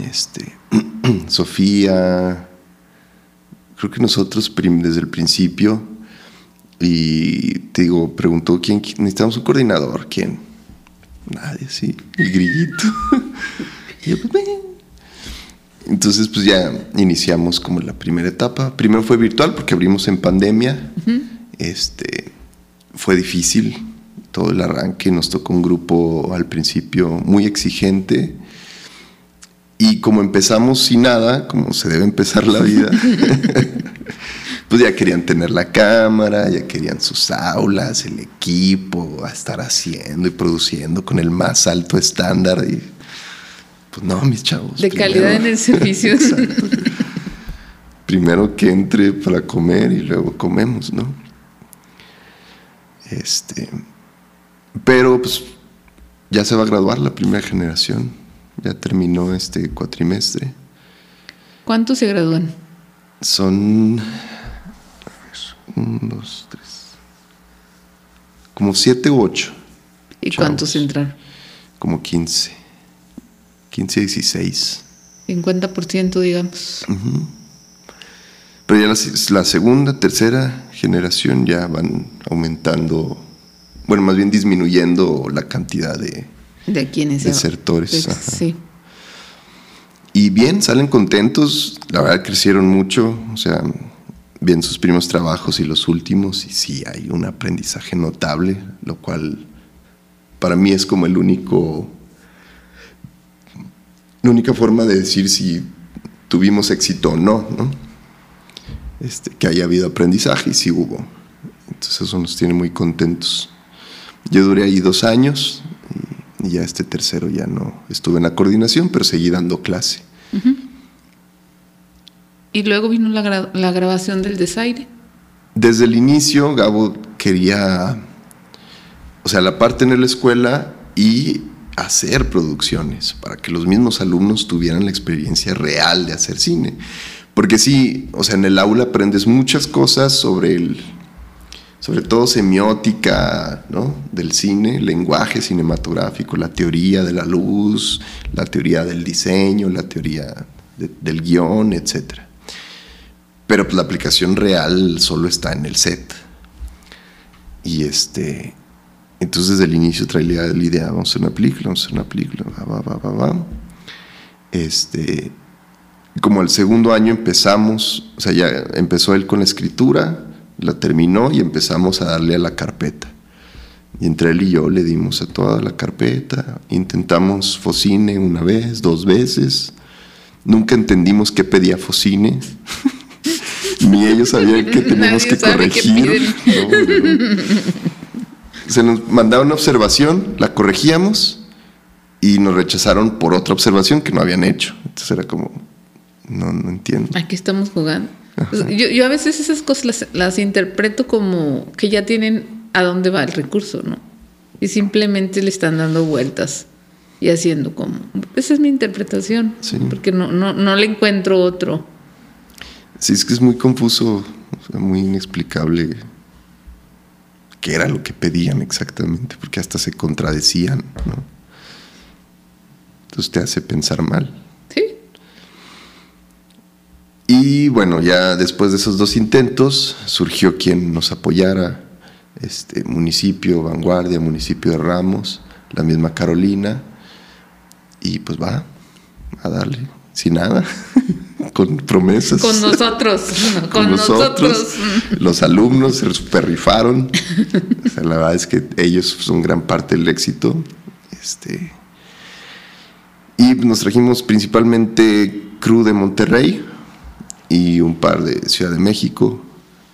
este, Sofía. Creo que nosotros desde el principio y te digo, preguntó quién, necesitamos un coordinador, ¿quién? Nadie, sí, el grillito. y yo, pues, Entonces, pues ya iniciamos como la primera etapa. Primero fue virtual porque abrimos en pandemia. Este fue difícil todo el arranque. Nos tocó un grupo al principio muy exigente. Y como empezamos sin nada, como se debe empezar la vida, pues ya querían tener la cámara, ya querían sus aulas, el equipo, a estar haciendo y produciendo con el más alto estándar. Y pues no, mis chavos. De calidad en el servicio. primero que entre para comer y luego comemos, ¿no? Este. Pero pues ya se va a graduar la primera generación. Ya terminó este cuatrimestre. ¿Cuántos se gradúan? Son uno, dos, tres. Como siete u ocho. ¿Y cuántos entraron? Como quince. Quince, dieciséis. 50% digamos. Pero ya la, segunda, tercera generación ya van aumentando, bueno, más bien disminuyendo la cantidad de, de quienes desertores. sí. Y bien, salen contentos, la verdad crecieron mucho, o sea, bien sus primeros trabajos y los últimos, y sí hay un aprendizaje notable, lo cual para mí es como el único, la única forma de decir si tuvimos éxito o no, ¿no? Este, que haya habido aprendizaje y sí hubo. Entonces eso nos tiene muy contentos. Yo duré ahí dos años y, ya este tercero ya no estuve en la coordinación, pero seguí dando clase. Y luego vino la, la grabación del desaire. Desde el inicio, Gabo quería, o sea, la parte en la escuela y hacer producciones para que los mismos alumnos tuvieran la experiencia real de hacer cine. Porque sí, o sea, en el aula aprendes muchas cosas sobre el, sobre todo semiótica ¿no? del cine, lenguaje cinematográfico, la teoría de la luz, la teoría del diseño, la teoría del guion, etc. Pero pues, la aplicación real solo está en el set. Y este, entonces desde el inicio traía la idea, vamos a hacer una película, vamos a hacer una película, va, va, va, va. Este, como el segundo año empezamos, o sea, ya empezó él con la escritura, la terminó y empezamos a darle a la carpeta. Y entre él y yo le dimos a toda la carpeta, intentamos Focine una vez, dos veces, nunca entendimos qué pedía Focine, ni ellos sabían qué teníamos que corregir. Se nos mandaba una observación, la corregíamos y nos rechazaron por otra observación que no habían hecho. Entonces era como, no, no entiendo. Aquí estamos jugando. Yo, yo, a veces esas cosas las, las, interpreto como que ya tienen a dónde va el recurso, ¿no? Y simplemente le están dando vueltas y haciendo como. Esa es mi interpretación, sí. porque no, no, no, le encuentro otro. Sí, es que es muy confuso, muy inexplicable qué era lo que pedían exactamente, porque hasta se contradecían, ¿no? Entonces te hace pensar mal. Y bueno, ya después de esos dos intentos surgió quien nos apoyara, este municipio Vanguardia, municipio de Ramos, la misma Carolina, y pues va a darle, sin nada, con promesas. Con nosotros, con, nosotros. Los alumnos se super rifaron. la verdad es que ellos son gran parte del éxito. Este, y nos trajimos principalmente Cru de Monterrey, y un par de Ciudad de México,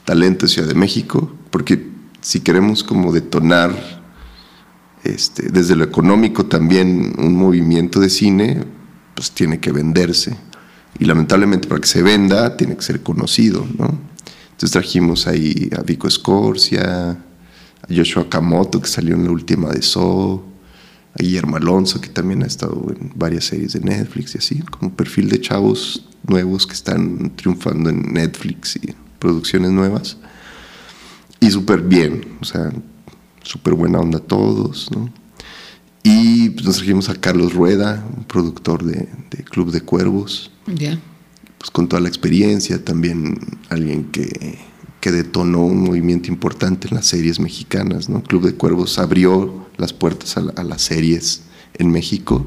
talento de Ciudad de México, porque si queremos como detonar este, desde lo económico también un movimiento de cine, pues tiene que venderse. Y lamentablemente para que se venda tiene que ser conocido, ¿no? Entonces trajimos ahí a Vico Escorcia, a Joshua Kamoto, que salió en la última de So, a Guillermo Alonso, que también ha estado en varias series de Netflix y así, como perfil de chavos nuevos que están triunfando en Netflix y producciones nuevas. Y súper bien, o sea, súper buena onda todos, ¿no? Y pues, nos trajimos a Carlos Rueda, un productor de, de Club de Cuervos. Ya. Pues con toda la experiencia, también alguien que, que detonó un movimiento importante en las series mexicanas, ¿no? Club de Cuervos abrió las puertas a, a las series en México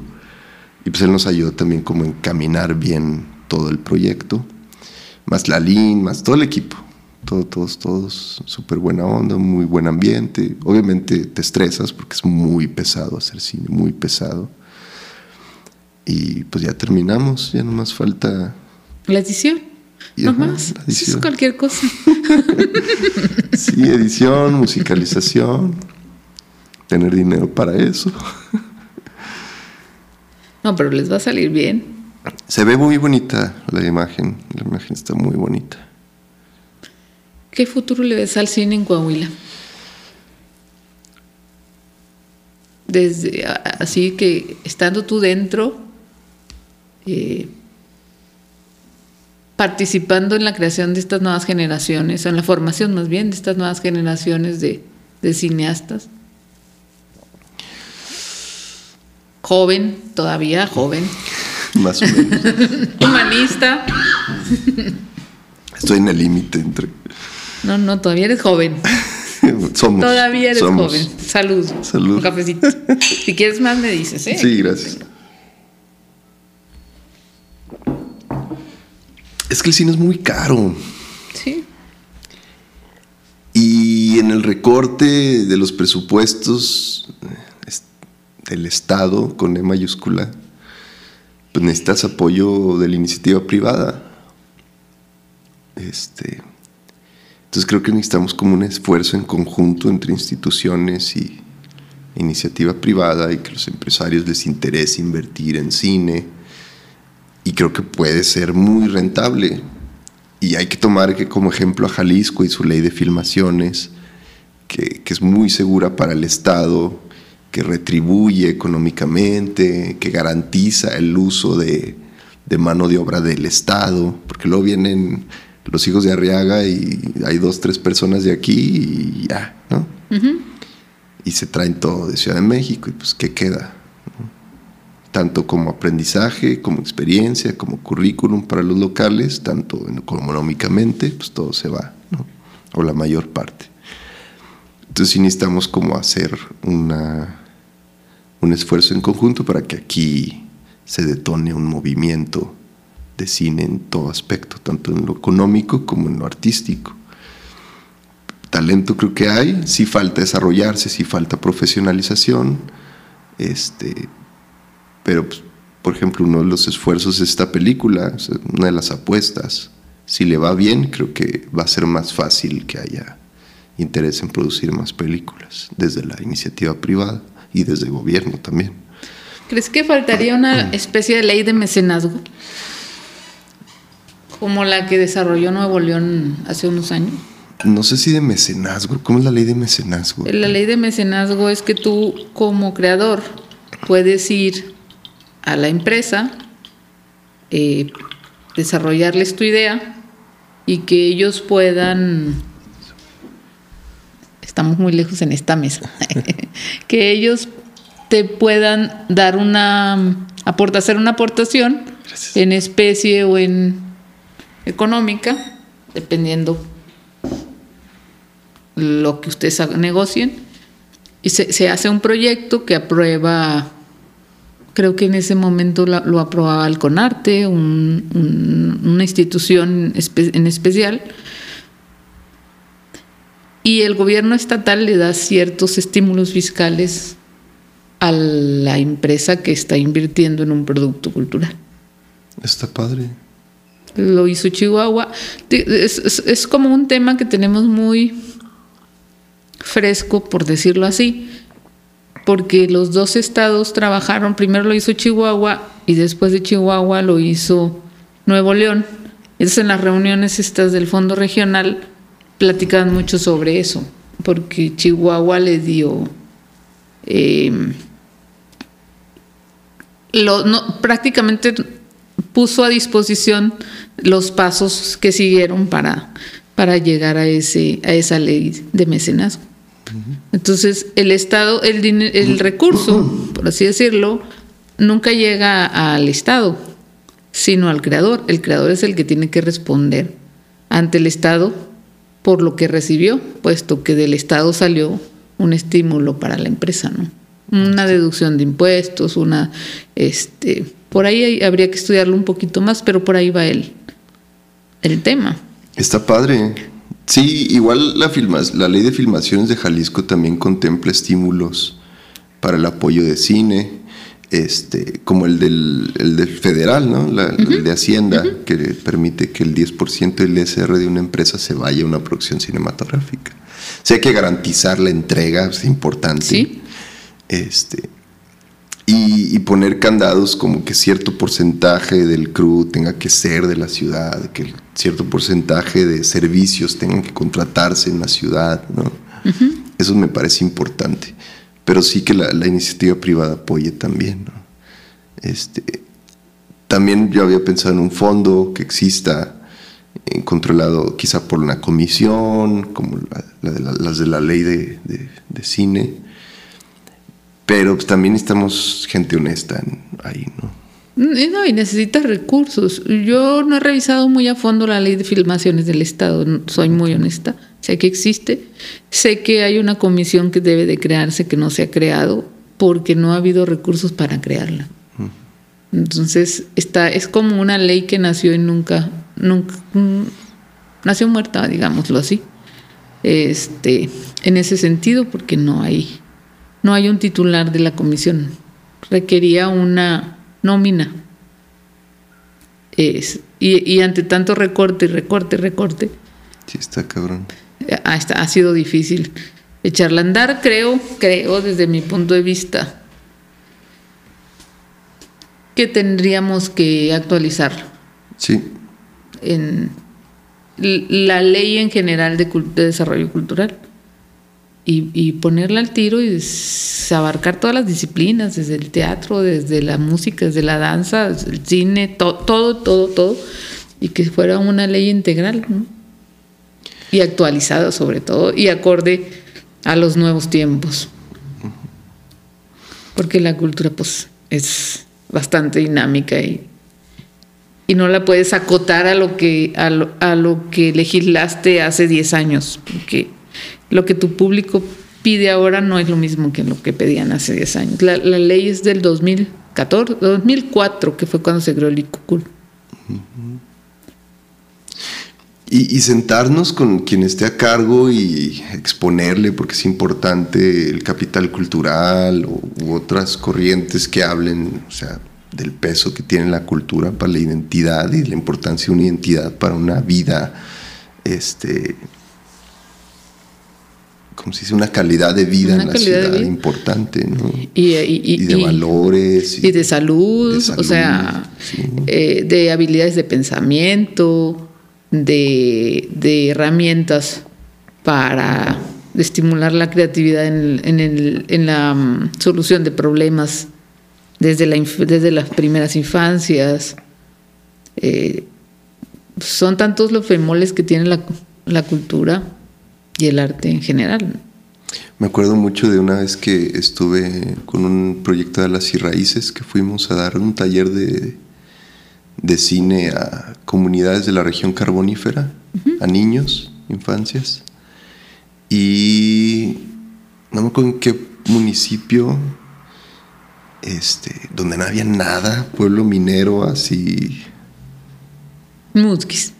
y pues él nos ayudó también como encaminar bien todo el proyecto, más Lalín, más todo el equipo, todos, todos, todos, súper buena onda, muy buen ambiente. Obviamente te estresas porque es muy pesado hacer cine, muy pesado. Y pues ya terminamos, ya nomás falta... La edición. No más, es cualquier cosa. sí, edición, musicalización, tener dinero para eso. no, pero les va a salir bien. Se ve muy bonita la imagen, la imagen está muy bonita. ¿Qué futuro le ves al cine en Coahuila? Desde así que estando tú dentro, eh, participando en la creación de estas nuevas generaciones, en la formación más bien de estas nuevas generaciones de cineastas. Joven, todavía joven. Más o menos. Humanista. Estoy en el límite entre. No, no, todavía eres joven. Somos. Todavía eres joven. Salud. Salud. Un cafecito. si quieres más, me dices, ¿eh? Sí, gracias. Es que el cine es muy caro. Sí. Y en el recorte de los presupuestos eh, del Estado, con E mayúscula, pues necesitas apoyo de la iniciativa privada. Este, entonces creo que necesitamos como un esfuerzo en conjunto entre instituciones y iniciativa privada y que los empresarios les interese invertir en cine y creo que puede ser muy rentable y hay que tomar que como ejemplo a Jalisco y su ley de filmaciones que, que es muy segura para el Estado que retribuye económicamente, que garantiza el uso de, mano de obra del Estado, porque luego vienen los hijos de Arriaga y hay dos, tres personas de aquí y ya, ¿no? Y se traen todo de Ciudad de México y pues ¿qué queda? Tanto como aprendizaje, como experiencia, como currículum para los locales, tanto económicamente, pues todo se va, ¿no? O la mayor parte. Entonces sí necesitamos como hacer una, un esfuerzo en conjunto para que aquí se detone un movimiento de cine en todo aspecto, tanto en lo económico como en lo artístico. Talento creo que hay, sí falta desarrollarse, sí falta profesionalización, este, pero pues, por ejemplo uno de los esfuerzos de esta película, una de las apuestas, si le va bien creo que va a ser más fácil que haya interés en producir más películas desde la iniciativa privada y desde el gobierno también. ¿Crees que faltaría una especie de ley de mecenazgo? Como la que desarrolló Nuevo León hace unos años. No sé si de mecenazgo. ¿Cómo es la ley de mecenazgo? La ley de mecenazgo es que tú como creador puedes ir a la empresa, eh, desarrollarles tu idea y que ellos puedan estamos muy lejos en esta mesa, que ellos te puedan dar una, aporta, hacer una aportación en especie o en económica, dependiendo lo que ustedes negocien, y se, hace un proyecto que aprueba, creo que en ese momento lo, aprobaba el CONARTE, una institución en especial, y el gobierno estatal le da ciertos estímulos fiscales a la empresa que está invirtiendo en un producto cultural. Está padre. Lo hizo Chihuahua. Es, como un tema que tenemos muy fresco, por decirlo así, porque los dos estados trabajaron, primero lo hizo Chihuahua y después de Chihuahua lo hizo Nuevo León. Entonces en las reuniones estas del Fondo Regional platican mucho sobre eso, porque Chihuahua le dio... Eh, lo, no, prácticamente puso a disposición los pasos que siguieron para, para llegar a, ese, a esa ley de mecenazgo. Entonces, el Estado, el, el recurso, por así decirlo, nunca llega al Estado, sino al creador. El creador es el que tiene que responder ante el Estado por lo que recibió, puesto que del Estado salió un estímulo para la empresa, ¿no? Una deducción de impuestos, una, este, por ahí habría que estudiarlo un poquito más, pero por ahí va el, el tema. Está padre. Sí, igual la, la ley de filmaciones de Jalisco también contempla estímulos para el apoyo de cine, este, como el del, el del federal, ¿no? El de Hacienda, que permite que el 10% del ISR de una empresa se vaya a una producción cinematográfica. O sea, hay que garantizar la entrega, es importante. ¿Sí? Este, y, poner candados como que cierto porcentaje del crew tenga que ser de la ciudad, que cierto porcentaje de servicios tengan que contratarse en la ciudad, ¿no? Eso me parece importante pero sí que la, iniciativa privada apoye también. Este, también yo había pensado en un fondo que exista eh, controlado quizá por una comisión, como las de la ley de, cine, pero pues, también necesitamos gente honesta ahí, ¿no? No, y necesitas recursos. Yo no he revisado muy a fondo la ley de filmaciones del Estado, soy muy honesta. Sé que existe, sé que hay una comisión que debe de crearse que no se ha creado porque no ha habido recursos para crearla. Entonces, está, es como una ley que nació y nunca, nunca mm, nació muerta, digámoslo así. Este, en ese sentido, porque no hay, no hay un titular de la comisión. Requería una nómina. Es, y, ante tanto recorte, recorte, recorte. Sí, está cabrón. Ha, ha sido difícil echarla a andar, creo, creo desde mi punto de vista, que tendríamos que actualizar. Sí. En la ley en general de desarrollo cultural y, ponerla al tiro y abarcar todas las disciplinas, desde el teatro, desde la música, desde la danza, el cine, todo, todo, todo, y que fuera una ley integral ¿no? y actualizada sobre todo y acorde a los nuevos tiempos. Porque la cultura pues es bastante dinámica y, y no la puedes acotar a lo que a lo, a lo que legislaste hace 10 años, porque lo que tu público pide ahora no es lo mismo que lo que pedían hace 10 años. La, la ley es del 2014, 2004, que fue cuando se creó el ICUCUL. Y, y, sentarnos con quien esté a cargo y exponerle, porque es importante el capital cultural o, u otras corrientes que hablen, o sea, del peso que tiene la cultura para la identidad y la importancia de una identidad para una vida, este, como se dice, una calidad de vida Una en la ciudad vida. importante, ¿no? Y, y- y- Y de valores. y de salud, de salud, o sea, sí. eh, de habilidades de pensamiento, de, de herramientas para estimular la creatividad en, en el- en la mm, solución de problemas desde, la, desde las primeras infancias. Eh, son tantos los femoles que tiene la, la cultura y el arte en general. Me acuerdo mucho de una vez que estuve con un proyecto de las y raíces que fuimos a dar un taller de, de cine a comunidades de la región carbonífera, a niños, infancias. Y no me acuerdo en qué municipio, este, donde no había nada, pueblo minero así, Musquis.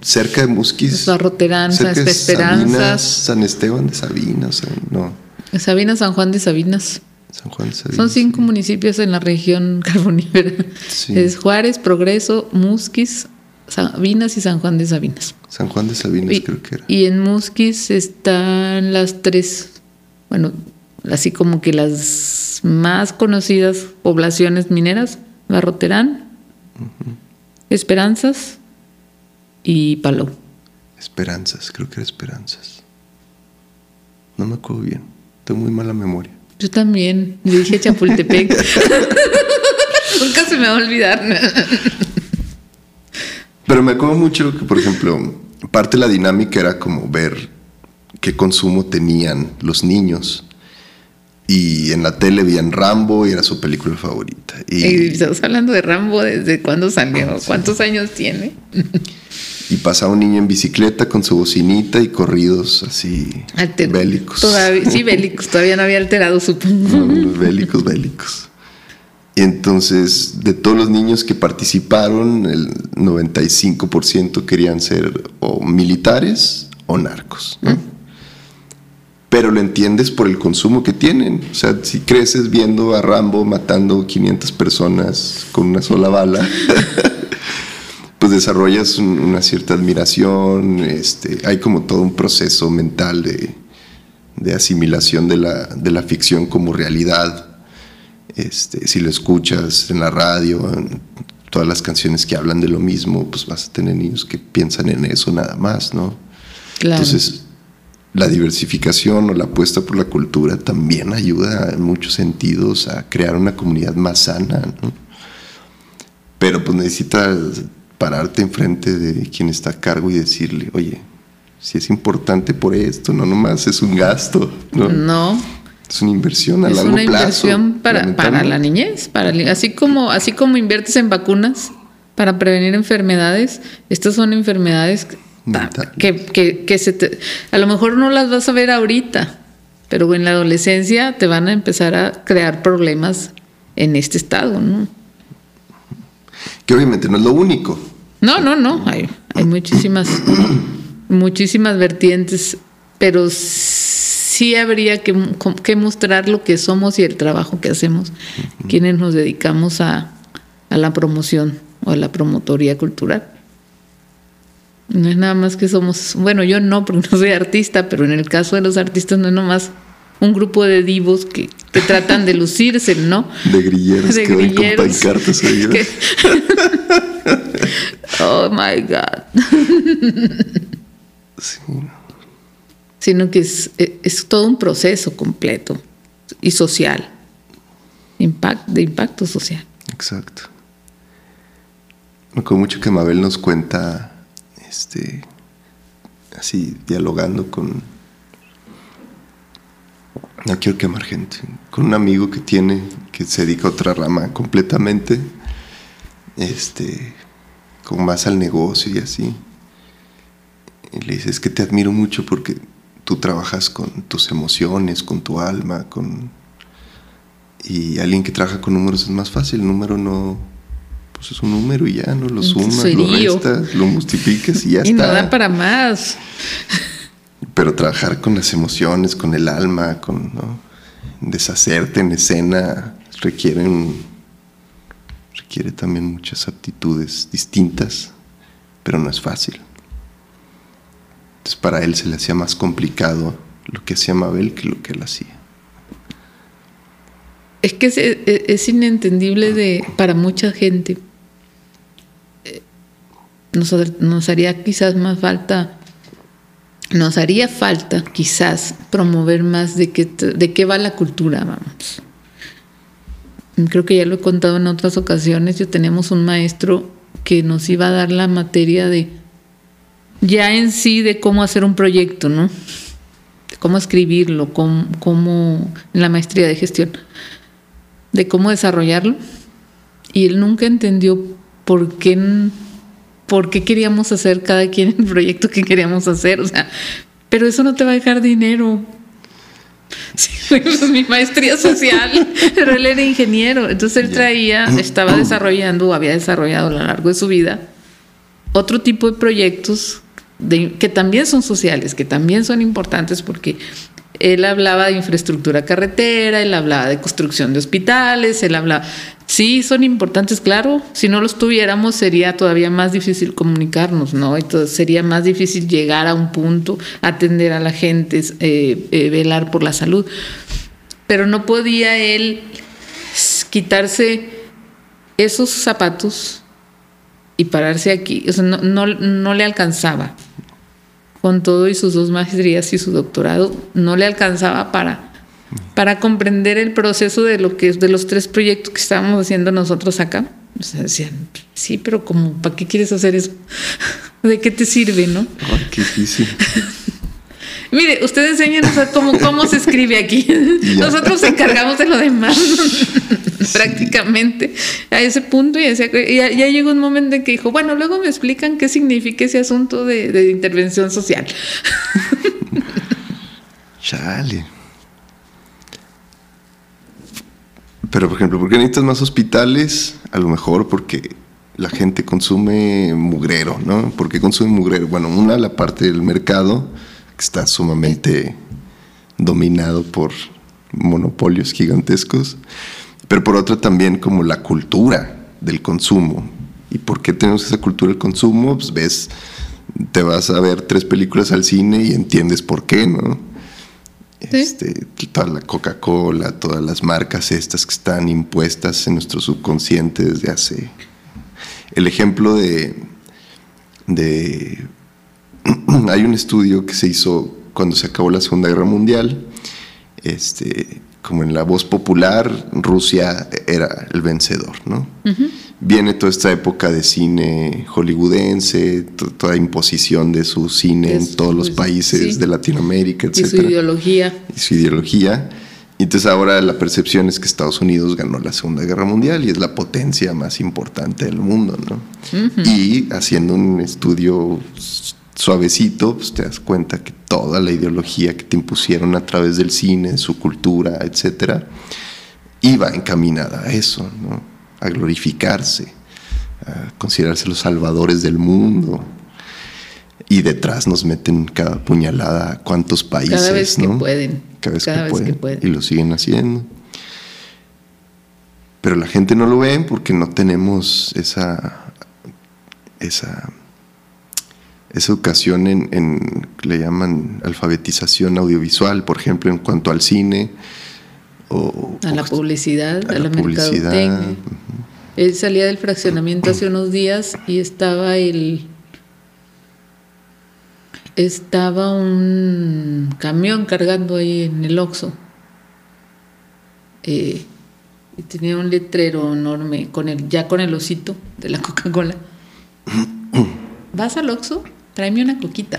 Cerca de Musquis. Cerca de Esperanzas. Sabinas, San Esteban de Sabinas, no, Sabinas, San Juan de Sabinas. San Juan de Sabinas. Son cinco municipios en la región carbonífera. Sí. Es Juárez, Progreso, Musquis, Sabinas y San Juan de Sabinas. San Juan de Sabinas Y, creo que era. y en Musquis están las tres, bueno, así como que las más conocidas poblaciones mineras, Barroterán, Esperanzas y Palau. Esperanzas, creo que era Esperanzas. No me acuerdo bien. Tengo muy mala memoria. Yo también, le dije Chapultepec. Nunca se me va a olvidar. Pero me acuerdo mucho que, por ejemplo, parte de la dinámica era como ver qué consumo tenían los niños. Y en la tele veían Rambo y era su película favorita. Y Y, estamos hablando de Rambo desde cuándo salió, cuántos años tiene. y pasaba un niño en bicicleta con su bocinita y corridos así Alter- bélicos. Todavía, sí, bélicos, todavía no había alterado, supongo. No, bélicos, bélicos. Y entonces, de todos los niños que participaron, el 95% querían ser o militares o narcos. ¿no? Pero lo entiendes por el consumo que tienen. O sea, si creces viendo a Rambo matando 500 personas con una sola bala, pues desarrollas un- una cierta admiración. Este, hay como todo un proceso mental de, de asimilación de la, de la ficción como realidad. Este, si lo escuchas en la radio, en todas las canciones que hablan de lo mismo, pues vas a tener niños que piensan en eso nada más, ¿no? Claro. Entonces, la diversificación o la apuesta por la cultura también ayuda en muchos sentidos a crear una comunidad más sana, ¿no? Pero pues necesitas pararte enfrente de quien está a cargo y decirle, oye, si es importante por esto, no nomás es un gasto, ¿no? no, Es una inversión a es largo una plazo. inversión para, para la niñez. Para, así, como, así como inviertes en vacunas para prevenir enfermedades, estas son enfermedades. Que, que, que se te- a lo mejor no las vas a ver ahorita, pero en la adolescencia te van a empezar a crear problemas en este estado, ¿no? Que obviamente no es lo único. No, no, no. Hay, hay muchísimas, muchísimas vertientes, pero sí habría que, que mostrar lo que somos y el trabajo que hacemos, quienes nos dedicamos a, a la promoción o a la promotoría cultural. No es nada más que somos, bueno, yo no, porque no soy artista, pero en el caso de los artistas no es nomás un grupo de divos que, que tratan de lucirse, ¿no? De grilleros De que van con grilleros. pancartas oh my God. Sí. Sino que es, es todo un proceso completo y social, Impact, de impacto social. Exacto. Me acuerdo mucho que Mabel nos cuenta, este, así, dialogando con, no quiero quemar gente, con un amigo que tiene, que se dedica a otra rama completamente, este, como más al negocio y así. Y le dice, es que te admiro mucho porque tú trabajas con tus emociones, con tu alma, con... Y alguien que trabaja con números es más fácil, el número no... Pues es un número y ya, ¿no? Lo sumas, lo restas, lo multiplicas y ya está. Y no da para más. Pero trabajar con las emociones, con el alma, con deshacerte en escena, requieren, requiere también muchas aptitudes distintas, pero no es fácil. Entonces para él se le hacía más complicado lo que hacía Mabel que lo que él hacía. Es que es, es inentendible de, para mucha gente. Nos, nos haría quizás más falta nos haría falta quizás promover más de qué, de qué va la cultura, vamos. Creo que ya lo he contado en otras ocasiones, yo tenemos un maestro que nos iba a dar la materia de ya en sí de cómo hacer un proyecto, ¿no? Cómo escribirlo, cómo, cómo en la maestría de gestión, de cómo desarrollarlo. Y él nunca entendió por qué por qué queríamos hacer cada quien el proyecto que queríamos hacer. O sea, pero eso no te va a dejar dinero. Sí, pues mi maestría social, pero él era ingeniero. Entonces él traía, estaba desarrollando, había desarrollado a lo largo de su vida, otro tipo de proyectos que también son sociales, que también son importantes porque él hablaba de infraestructura carretera, él hablaba de construcción de hospitales, él hablaba... Sí, son importantes, claro. Si no los tuviéramos sería todavía más difícil comunicarnos, ¿no? Entonces sería más difícil llegar a un punto, atender a la gente, eh, eh, velar por la salud. Pero no podía él quitarse esos zapatos y pararse aquí. O sea, no, no, no le alcanzaba con todo y sus dos maestrías y su doctorado, no le alcanzaba para, para comprender el proceso de lo que es de los tres proyectos que estábamos haciendo nosotros acá. O sea, decían, sí, pero como, ¿para qué quieres hacer eso? ¿De qué te sirve, no? Ay, qué difícil. Mire, usted enséñanos cómo, cómo se escribe aquí. Nosotros nos encargamos de lo demás, prácticamente. A ese punto y ya, ya, llegó un momento en que dijo, bueno, luego me explican qué significa ese asunto de, de intervención social. Chale. Pero, por ejemplo, ¿por qué necesitas más hospitales? A lo mejor porque la gente consume mugrero, ¿no? ¿Por qué consume mugrero? Bueno, una, la parte del mercado está sumamente dominado por monopolios gigantescos, pero por otra también como la cultura del consumo. ¿Y por qué tenemos esa cultura del consumo? Pues ves, te vas a ver tres películas al cine y entiendes por qué, ¿no? Este, toda la Coca-Cola, todas las marcas estas que están impuestas en nuestro subconsciente desde hace... El ejemplo de, de hay un estudio que se hizo cuando se acabó la Segunda Guerra Mundial, este, como en la voz popular, Rusia era el vencedor, ¿no? Viene toda esta época de cine hollywoodense, toda imposición de su cine en todos los países de Latinoamérica, etc. Y su ideología. Y su ideología. Y entonces ahora la percepción es que Estados Unidos ganó la Segunda Guerra Mundial y es la potencia más importante del mundo, ¿no? Y haciendo un estudio suavecito, pues te das cuenta que toda la ideología que te impusieron a través del cine, su cultura, etcétera, iba encaminada a eso, ¿no? a glorificarse, a considerarse los salvadores del mundo. Y detrás nos meten cada puñalada a cuántos países. Cada vez que pueden. Cada vez, que, pueden, Y lo siguen haciendo. Pero la gente no lo ve porque no tenemos esa, esa esa educación en, le llaman alfabetización audiovisual, por ejemplo, en cuanto al cine. O, a la publicidad, a, la, mercadotecnia. Él salía del fraccionamiento hace unos días y estaba el estaba un camión cargando ahí en el Oxxo. Eh, y tenía un letrero enorme con el, ya con el osito de la Coca-Cola vas al Oxxo, tráeme una coquita.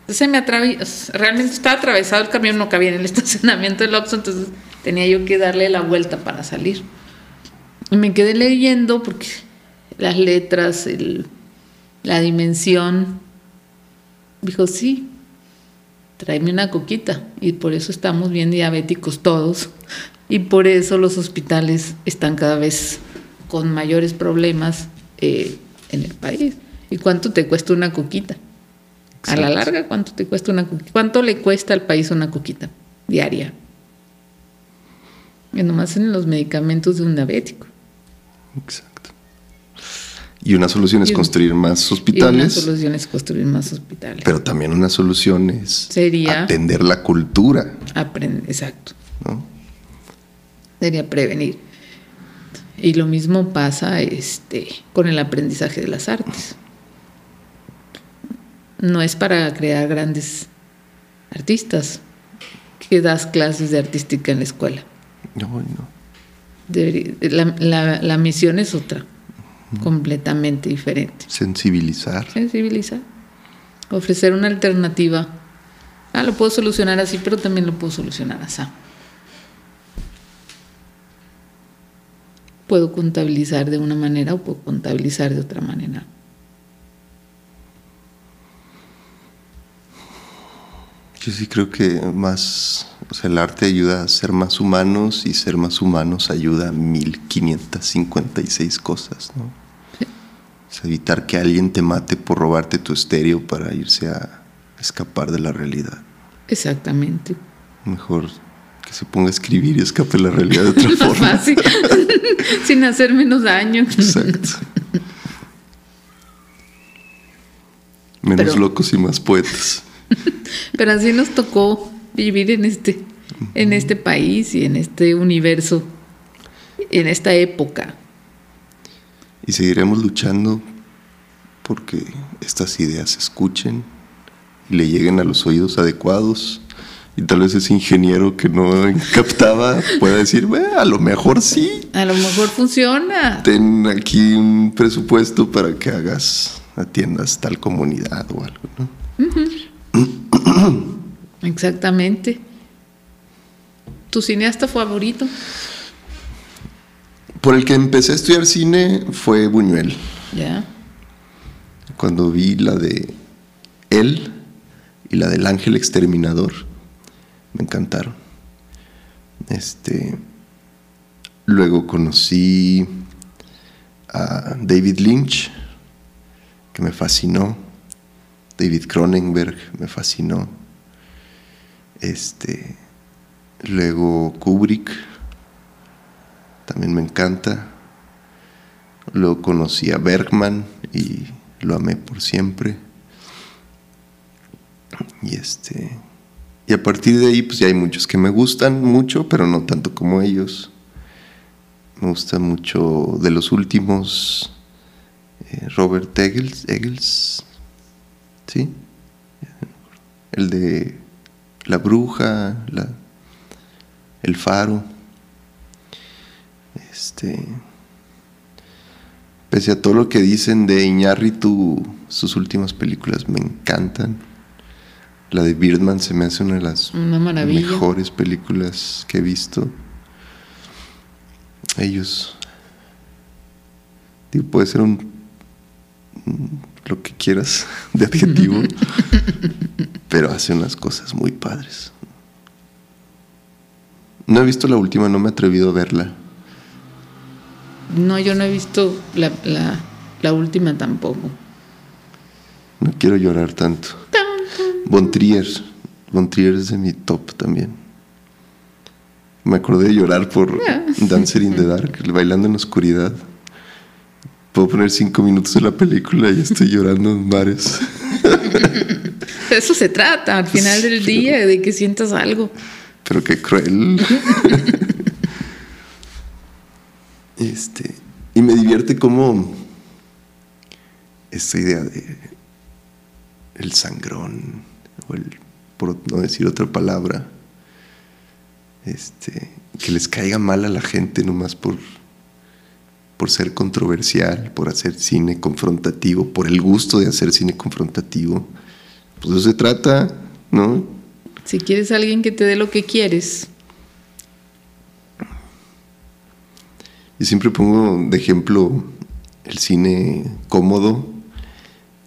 Entonces me atraviesa, realmente estaba atravesado el camión, no cabía en el estacionamiento del Oxxo, entonces tenía yo que darle la vuelta para salir. Y me quedé leyendo porque las letras, la dimensión, dijo, sí, tráeme una coquita. Y por eso estamos bien diabéticos todos. Y por eso los hospitales están cada vez con mayores problemas eh, en el país. ¿Y cuánto te cuesta una coquita? A la larga, ¿cuánto te cuesta una coquita? ¿Cuánto le cuesta al país una coquita diaria? Y nomás en los medicamentos de un diabético. Exacto. Y una solución es construir más hospitales. Y una solución es construir más hospitales. Pero también una solución es Sería atender la cultura. Aprender, exacto. Sería prevenir. Y lo mismo pasa este, con el aprendizaje de las artes. No es para crear grandes artistas que das clases de artística en la escuela. No, no. la, misión es otra, completamente diferente. Sensibilizar. Sensibilizar. Ofrecer una alternativa. Ah, lo puedo solucionar así, pero también lo puedo solucionar así. puedo contabilizar de una manera o puedo contabilizar de otra manera. Yo sí creo que más, o sea, el arte ayuda a ser más humanos y ser más humanos ayuda a 1556 cosas, ¿no? evitar que alguien te mate por robarte tu estéreo para irse a escapar de la realidad. Exactamente. Mejor que se ponga a escribir y escape la realidad de otra forma. Fácil. Sin hacer menos daño. Exacto. Menos locos y más poetas. Pero así nos tocó vivir en este, en este país y en este universo, en esta época. Y seguiremos luchando porque estas ideas se escuchen y le lleguen a los oídos adecuados y tal vez ese ingeniero que no captaba pueda decir, a lo mejor sí. A lo mejor funciona. Ten aquí un presupuesto para que hagas, atiendas tal comunidad o algo, Exactamente. ¿Tu cineasta favorito? Por el que empecé a estudiar cine fue Buñuel. Ya. Cuando vi la de él y la del ángel exterminador me encantaron. Este, luego conocí a David Lynch, que me fascinó. David Cronenberg me fascinó. Este, luego Kubrick, también me encanta. Luego conocí a Bergman y lo amé por siempre. Y este, y a partir de ahí, pues ya hay muchos que me gustan mucho, pero no tanto como ellos. Me gusta mucho de los últimos, eh, Robert Eggles, Eggles, ¿sí? El de La Bruja, la, El Faro. Este, pese a todo lo que dicen de Iñárritu, sus últimas películas me encantan. La de Birdman se me hace una de las mejores películas que he visto. Ellos. Digo, puede ser un. Lo que quieras de adjetivo. pero hace unas cosas muy padres. No he visto la última, no me he atrevido a verla. No, yo no he visto la, la última tampoco. No quiero llorar tanto. Von Trier. es de mi top también. Me acordé de llorar por Dancer in the Dark, bailando en la oscuridad. Puedo poner cinco minutos de la película y estoy llorando en bares. Eso se trata, al final del día, de que sientas algo. Pero qué cruel. este, y me divierte como esta idea de el sangrón por no decir otra palabra, este, que les caiga mal a la gente nomás por por ser controversial, por hacer cine confrontativo, por el gusto de hacer cine confrontativo. Pues eso se trata, ¿no? Si quieres a alguien que te dé lo que quieres. Yo siempre pongo de ejemplo el cine cómodo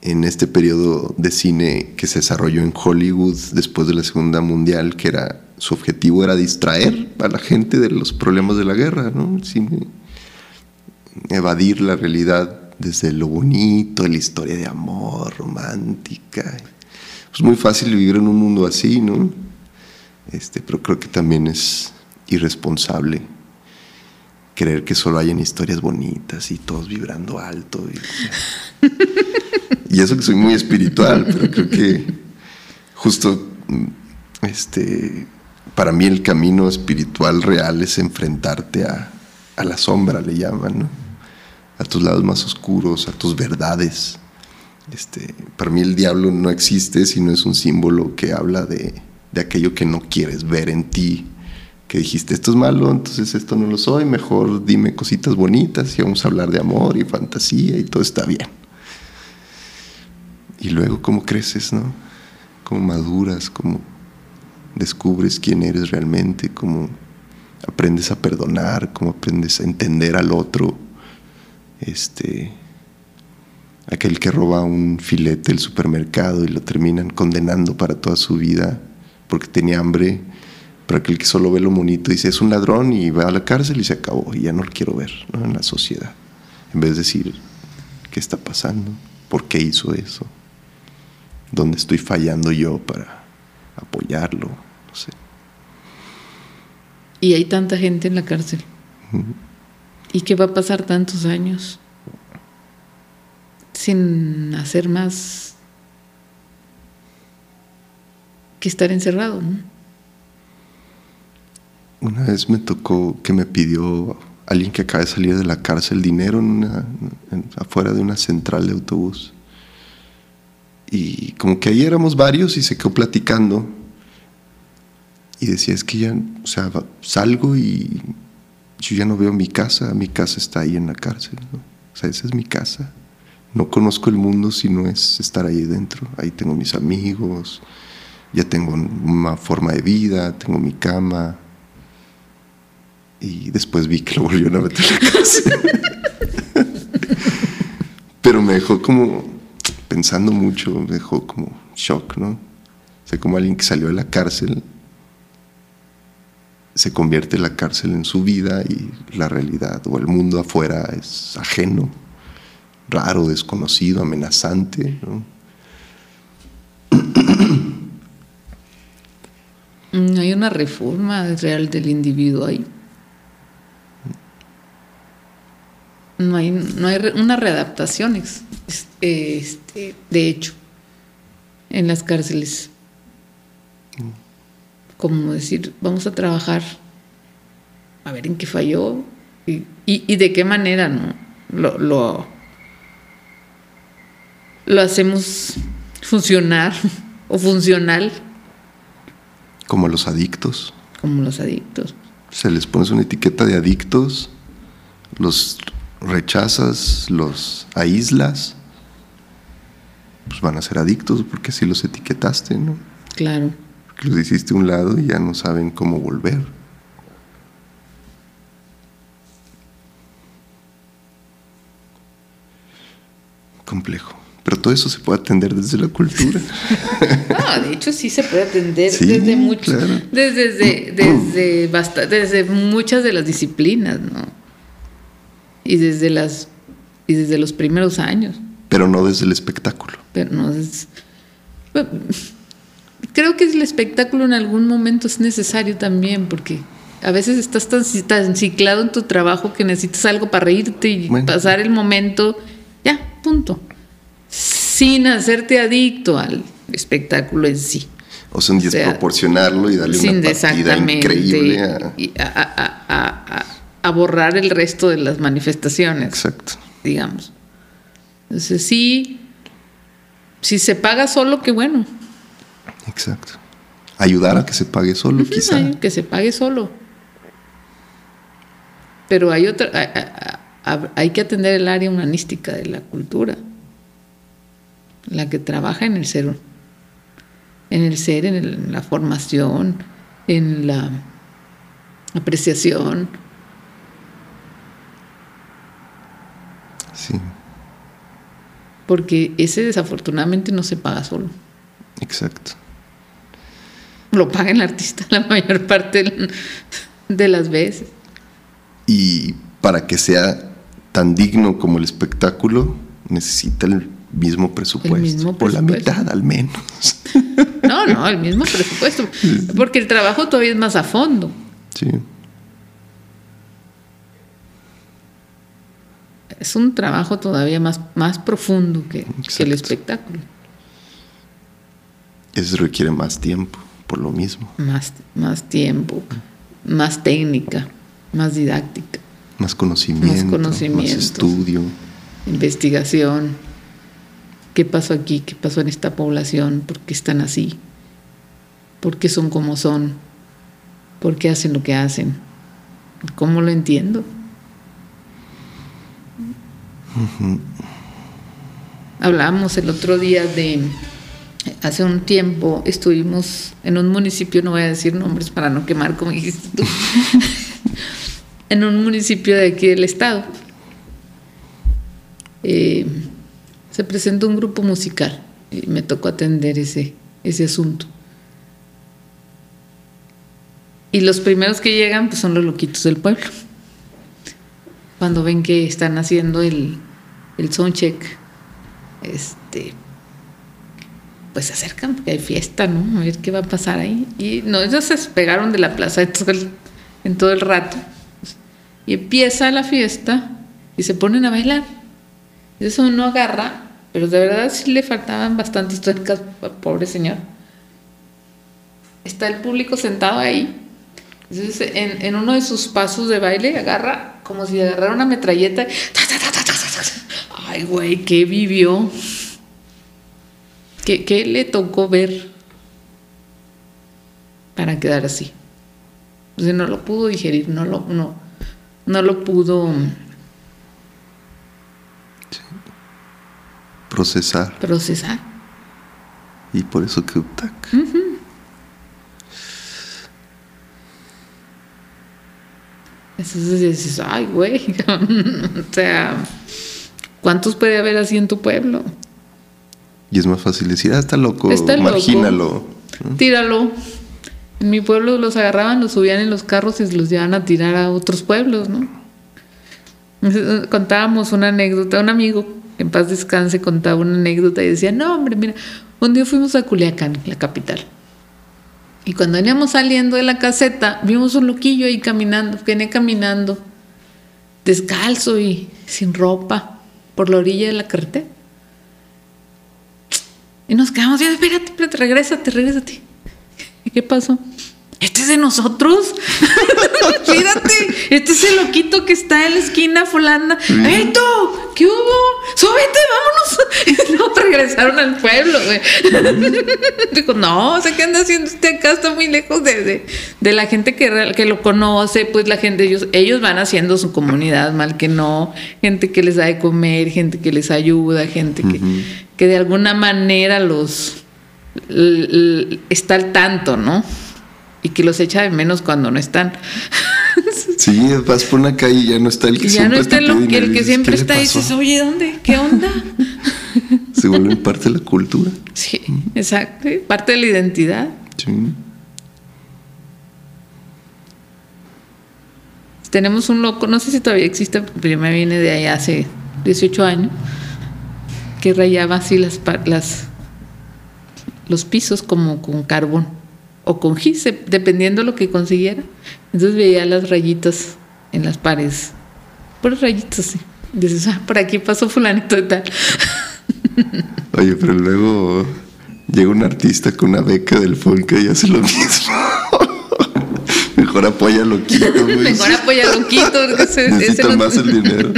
en este periodo de cine que se desarrolló en Hollywood después de la Segunda Mundial, que era su objetivo era distraer a la gente de los problemas de la guerra, ¿no? El cine, evadir la realidad desde lo bonito, la historia de amor romántica. Es muy fácil vivir en un mundo así, ¿no? Este, pero creo que también es irresponsable creer que solo hayan historias bonitas y todos vibrando alto. Y, y eso que soy muy espiritual, pero creo que justo este, para mí el camino espiritual real es enfrentarte a, a la sombra, le llaman, ¿no? A tus lados más oscuros, a tus verdades. Este, para mí el diablo no existe, sino es un símbolo que habla de, de aquello que no quieres ver en ti, que dijiste esto es malo, entonces esto no lo soy, mejor dime cositas bonitas y vamos a hablar de amor y fantasía y todo está bien. Y luego cómo creces, ¿no? Cómo maduras, cómo descubres quién eres realmente, cómo aprendes a perdonar, cómo aprendes a entender al otro. Este, aquel que roba un filete del supermercado y lo terminan condenando para toda su vida porque tenía hambre, pero aquel que solo ve lo bonito dice es un ladrón y va a la cárcel y se acabó y ya no lo quiero ver en la sociedad. En vez de decir, ¿qué está pasando? ¿Por qué hizo eso? ¿Dónde estoy fallando yo para apoyarlo? No sé. Y hay tanta gente en la cárcel. ¿Y qué va a pasar tantos años sin hacer más que estar encerrado? ¿no? Una vez me tocó que me pidió alguien que acaba de salir de la cárcel dinero en afuera de una central de autobús. Y como que ahí éramos varios y se quedó platicando. Y decía, es que ya, o sea, salgo y yo ya no veo mi casa, mi casa está ahí en la cárcel. ¿no? O sea, esa es mi casa. No conozco el mundo si no es estar ahí dentro. Ahí tengo mis amigos, ya tengo una forma de vida, tengo mi cama. Y después vi que lo volvieron a meter a la cárcel. Pero me dejó como pensando mucho, me dejó como shock, ¿no? O sea, como alguien que salió de la cárcel se convierte la cárcel en su vida y la realidad o el mundo afuera es ajeno, raro, desconocido, amenazante. ¿no? No hay una reforma real del individuo ahí. No hay, no hay una readaptación, este, de hecho, en las cárceles como decir, vamos a trabajar, a ver en qué falló y, y, y de qué manera ¿no? lo, lo, lo hacemos funcionar o funcional. Como los adictos. Como los adictos. Se les pones una etiqueta de adictos, los rechazas, los aíslas, pues van a ser adictos porque así los etiquetaste, ¿no? Claro los hiciste a un lado y ya no saben cómo volver. Complejo. Pero todo eso se puede atender desde la cultura. no, de hecho sí se puede atender sí, desde mucho, claro. desde, desde, desde, basta, desde muchas de las disciplinas, ¿no? Y desde las y desde los primeros años. Pero no desde el espectáculo. Pero no es, creo que el espectáculo en algún momento es necesario también, porque a veces estás tan, tan ciclado en tu trabajo que necesitas algo para reírte y bueno. pasar el momento, ya, punto. Sin hacerte adicto al espectáculo en sí. O sea, desproporcionarlo y darle sin una partida increíble a... A, a, a, borrar el resto de las manifestaciones. Exacto. Digamos. Entonces, sí, si se paga solo, qué bueno. Exacto. Ayudar a que se pague solo, uh -huh, quizá. Que se pague solo. Pero hay otra. hay que atender el área humanística de la cultura, la que trabaja en el ser, en el ser, en la formación, en la apreciación. Sí. Porque ese desafortunadamente no se paga solo. Exacto. Lo paga el artista la mayor parte de las veces. Y para que sea tan digno como el espectáculo, necesita el mismo presupuesto. El mismo presupuesto. O la mitad al menos. No, no, el mismo presupuesto. Porque el trabajo todavía es más a fondo. Sí. Es un trabajo todavía más, más profundo que, que el espectáculo. Eso requiere más tiempo, por lo mismo. Más, más tiempo, más técnica, más didáctica. Más conocimiento, más, conocimiento, más estudio. Investigación. ¿Qué pasó aquí? ¿Qué pasó en esta población? ¿Por qué están así? ¿Por qué son como son? ¿Por qué hacen lo que hacen? ¿Cómo lo entiendo? Hablábamos el otro día de, hace un tiempo estuvimos en un municipio, no voy a decir nombres para no quemar como dijiste tú, en un municipio de aquí del estado. Eh, se presentó un grupo musical y me tocó atender ese, ese asunto. Y los primeros que llegan pues, son los loquitos del pueblo. Cuando ven que están haciendo el, el soundcheck, este, pues se acercan porque hay fiesta, ¿no? A ver qué va a pasar ahí. Y no, ellos se pegaron de la plaza en todo el rato. Y empieza la fiesta y se ponen a bailar. Eso uno agarra, pero de verdad sí le faltaban bastantes tuercas, pobre señor. Está el público sentado ahí. Entonces, en, uno de sus pasos de baile, agarra como si agarrara una metralleta. Ay, güey, ¿qué vivió? ¿Qué, ¿Qué, le tocó ver para quedar así? O sea, no lo pudo digerir, no lo, no, no lo pudo procesar. Procesar. Y por eso que tac. Entonces dices, ay, güey, o sea, ¿cuántos puede haber así en tu pueblo? Y es más fácil decir, ah, está loco, está margínalo. Tíralo. En mi pueblo los agarraban, los subían en los carros y los llevaban a tirar a otros pueblos, ¿no? Contábamos una anécdota, un amigo en paz descanse, contaba una anécdota y decía, no, hombre, mira, un día fuimos a Culiacán, la capital. Y cuando veníamos saliendo de la caseta, vimos un loquillo ahí caminando, venía caminando, descalzo y sin ropa, por la orilla de la carretera. Y nos quedamos, ya, espérate, espérate, regrésate, regrésate. ¿Y qué pasó? Este es de nosotros. Fíjate, este es el loquito que está en la esquina fulana. ¡Ey, tú! ¿Qué hubo? ¡Súbete, vámonos! No, regresaron al pueblo, güey. Dijo, no, sé qué anda haciendo usted acá, está muy lejos de, la gente que, que lo conoce, pues la gente, ellos, ellos van haciendo su comunidad, mal que no, gente que les da de comer, gente que les ayuda, gente que, que de alguna manera los está al tanto, ¿no? Y que los echa de menos cuando no están. Sí, vas por una calle y ya no está el que ya no está el, que siempre está y dices, oye, ¿dónde? ¿Qué onda? Se vuelve parte de la cultura. Sí, exacto, parte de la identidad. Sí. Tenemos un loco, no sé si todavía existe, pero yo me vine de ahí hace 18 años, que rayaba así las, las los pisos como con carbón o con gis, dependiendo lo que consiguiera. Entonces veía las rayitas en las paredes, por rayitas, sí. Dices, ah, por aquí pasó fulanito y tal. Oye, pero luego llega un artista con una beca del Fonca y hace lo mismo. Mejor apoya a Loquito. Mejor apoya a Loquito. Necesita más el dinero.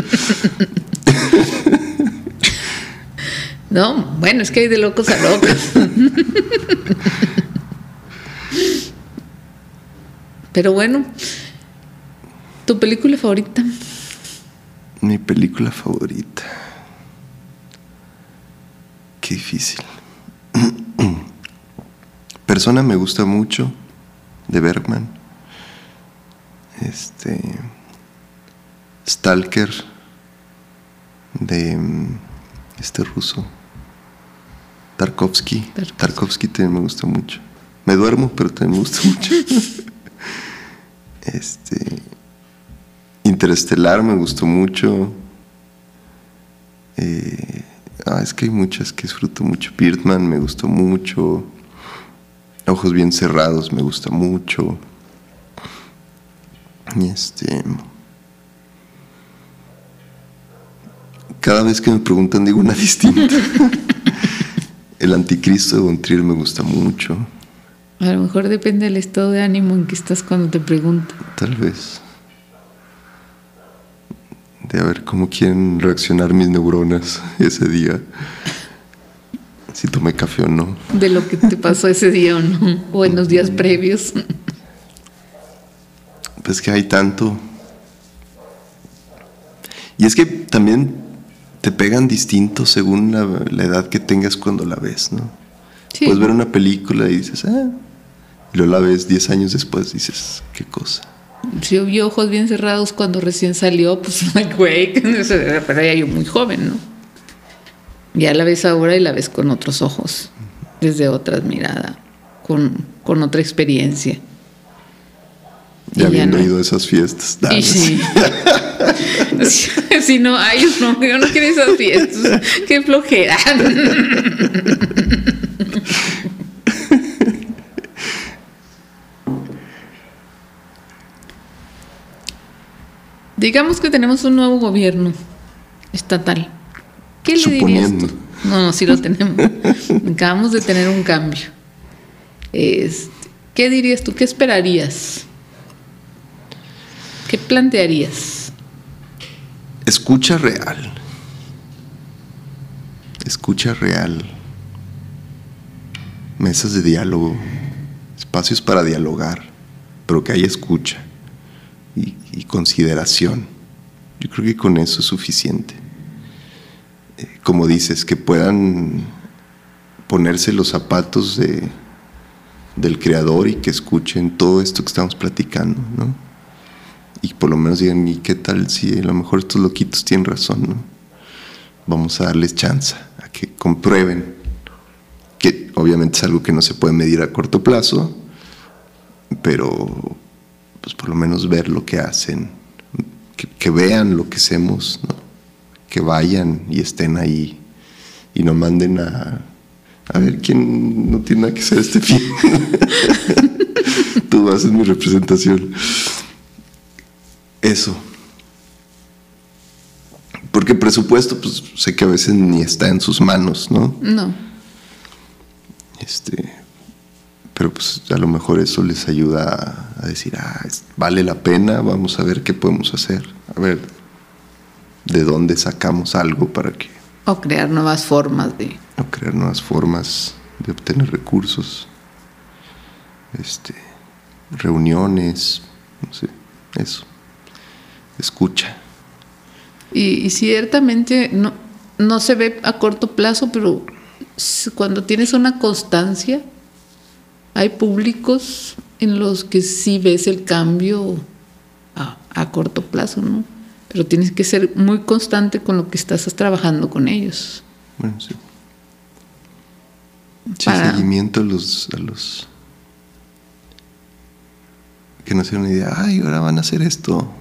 no, bueno, es que hay de locos a locos. Pero bueno, ¿tu película favorita? Mi película favorita. Qué difícil. Persona me gusta mucho de Bergman. Este Stalker de mm, este ruso Tarkovsky. Tarkovsky también me gusta mucho. Me duermo, pero también me gusta mucho. este Interestelar me gustó mucho. Eh, ah, es que hay muchas que disfruto mucho. Birdman me gustó mucho. Ojos bien cerrados me gusta mucho. Y este. Cada vez que me preguntan digo una distinta. El anticristo de Bontrier me gusta mucho. A lo mejor depende del estado de ánimo en que estás cuando te preguntan. Tal vez. De a ver cómo quieren reaccionar mis neuronas ese día. Si tomé café o no. De lo que te pasó ese día o no. O en los días previos. Pues que hay tanto. Y es que también te pegan distinto según la, la edad que tengas cuando la ves, ¿no? Sí. Puedes ver una película y dices, ah. Luego la ves 10 años después dices, qué cosa. Si yo vi ojos bien cerrados cuando recién salió, pues, güey, pero era yo muy joven, ¿no? Ya la ves ahora y la ves con otros ojos, desde otra mirada, con, con otra experiencia. Ya habiendo no. ido a esas fiestas. Y sí. si no, ay, no, yo no quiero esas fiestas. Qué flojera. Digamos que tenemos un nuevo gobierno estatal. ¿Qué le dirías tú? Suponiendo. No, no, sí lo tenemos. Acabamos de tener un cambio. Este, ¿Qué dirías tú? ¿Qué esperarías? ¿Qué plantearías? Escucha real. Escucha real. Mesas de diálogo. Espacios para dialogar. Pero que haya escucha. Y, y consideración. Yo creo que con eso es suficiente. Eh, Como dices, que puedan ponerse los zapatos de, del creador y que escuchen todo esto que estamos platicando, ¿no? y por lo menos digan, ¿y qué tal si a lo mejor estos loquitos tienen razón? ¿no? Vamos a darles chance a que comprueben que obviamente es algo que no se puede medir a corto plazo, pero pues por lo menos ver lo que hacen, que, que vean lo que hacemos, ¿no? que vayan y estén ahí y no manden a, a ver quién no tiene nada que hacer este fin. Tú haces mi representación. Eso. Porque presupuesto, pues sé que a veces ni está en sus manos, ¿no? No. Este, pero pues a lo mejor eso les ayuda a, a decir, ah, vale la pena, vamos a ver qué podemos hacer, a ver de dónde sacamos algo para que O crear nuevas formas de... o crear nuevas formas de obtener recursos, este, reuniones, no sé, eso, escucha. Y, y ciertamente no, no se ve a corto plazo, pero cuando tienes una constancia, hay públicos en los que sí ves el cambio a, a corto plazo, ¿no? Pero tienes que ser muy constante con lo que estás trabajando con ellos. Bueno, sí. Sí, Para- seguimiento a los, a los que no se una idea, ay, ahora van a hacer esto.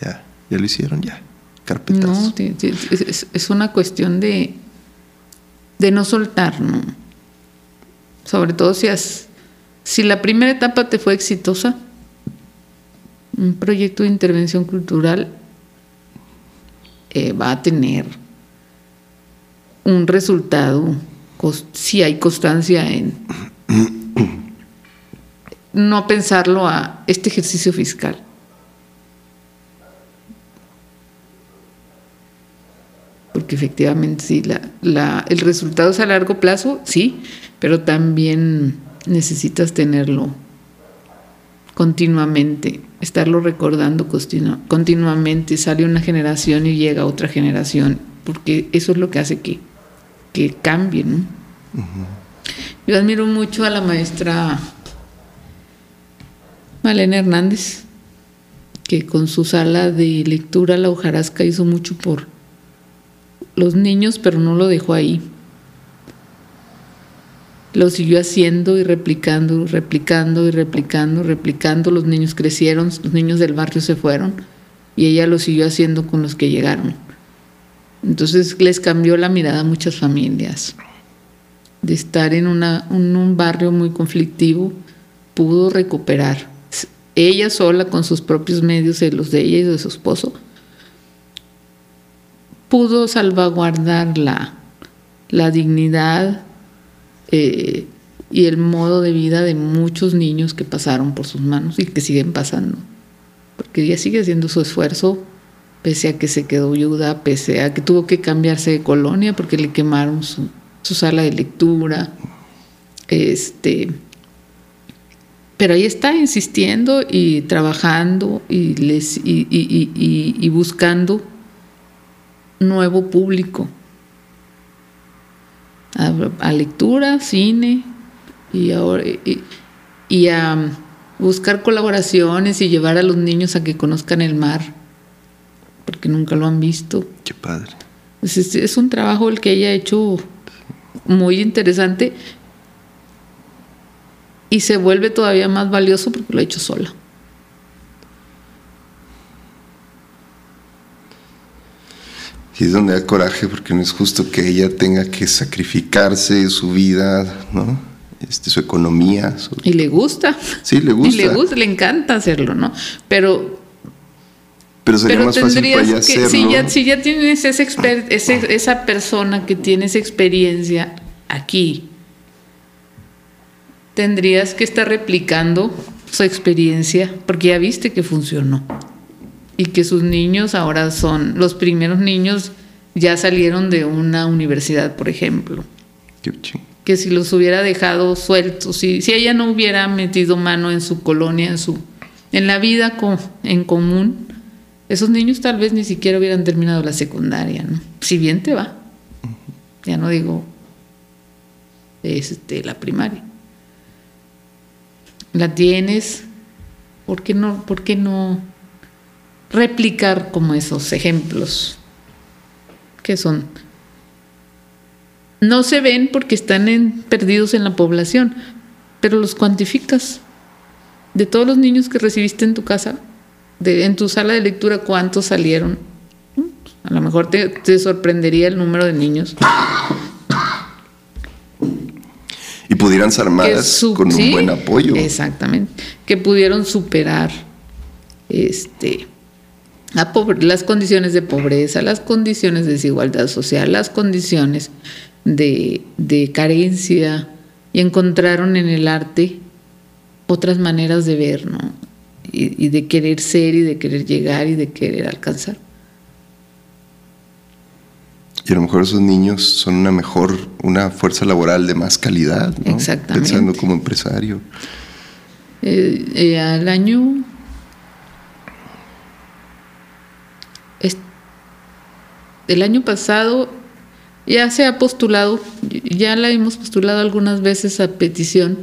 Ya, ya lo hicieron, ya. Carpetazo. No, es- es una cuestión de, de no soltar, ¿no? Sobre todo si, has- si la primera etapa te fue exitosa, un proyecto de intervención cultural eh, va a tener un resultado si hay constancia en no pensarlo a este ejercicio fiscal. Porque efectivamente sí, la- el resultado es a largo plazo, sí, pero también necesitas tenerlo continuamente, estarlo recordando continuamente, sale una generación y llega otra generación, porque eso es lo que hace que, que cambie. ¿no? Yo admiro mucho a la maestra Malena Hernández, que con su sala de lectura La hojarasca hizo mucho por los niños, pero no lo dejó ahí lo siguió haciendo y replicando, replicando y replicando, replicando. Los niños crecieron, los niños del barrio se fueron y ella lo siguió haciendo con los que llegaron. Entonces les cambió la mirada a muchas familias. De estar en, un barrio muy conflictivo, pudo recuperar. Ella sola, con sus propios medios, los de ella y de su esposo, pudo salvaguardar la, la dignidad, eh, y el modo de vida de muchos niños que pasaron por sus manos y que siguen pasando. Porque ella sigue haciendo su esfuerzo, pese a que se quedó viuda, pese a que tuvo que cambiarse de colonia porque le quemaron su, sala de lectura. Este, pero ahí está insistiendo y trabajando y, les, y, y buscando nuevo público a, lectura, cine y, ahora, y, a buscar colaboraciones y llevar a los niños a que conozcan el mar, porque nunca lo han visto. Qué padre. Es, es un trabajo el que ella ha hecho muy interesante y se vuelve todavía más valioso porque lo ha hecho sola. Y es donde da coraje porque no es justo que ella tenga que sacrificarse su vida, ¿no? Este, su economía. Y le gusta. Sí, le gusta. Y le gusta, le encanta hacerlo, ¿no? Pero... Pero sería más fácil para ella hacerlo. Si ya, si ya tienes ese ese, esa persona que tiene esa experiencia aquí, tendrías que estar replicando su experiencia porque ya viste que funcionó y que sus niños ahora son, los primeros niños ya salieron de una universidad, por ejemplo. Que si los hubiera dejado sueltos, si, si ella no hubiera metido mano en su colonia, en, su, en la vida en común, esos niños tal vez ni siquiera hubieran terminado la secundaria, ¿no? Si bien te va. Ya no digo este, la primaria. La tienes, ¿por qué no, por qué no replicar como esos ejemplos que son no se ven porque están perdidos en la población, pero los cuantificas. De todos los niños que recibiste en tu casa, de, en tu sala de lectura, ¿cuántos salieron? A lo mejor te, te sorprendería el número de niños. Y pudieran ser más con un buen apoyo. Exactamente. Que pudieron superar este las condiciones de pobreza, las condiciones de desigualdad social, las condiciones de, carencia y encontraron en el arte otras maneras de ver, ¿no? Y, de querer ser y de querer llegar y de querer alcanzar. Y a lo mejor esos niños son una mejor, una fuerza laboral de más calidad, ¿no? Exactamente. Pensando como empresario. Eh, eh, al año el año pasado ya se ha postulado, ya la hemos postulado algunas veces a petición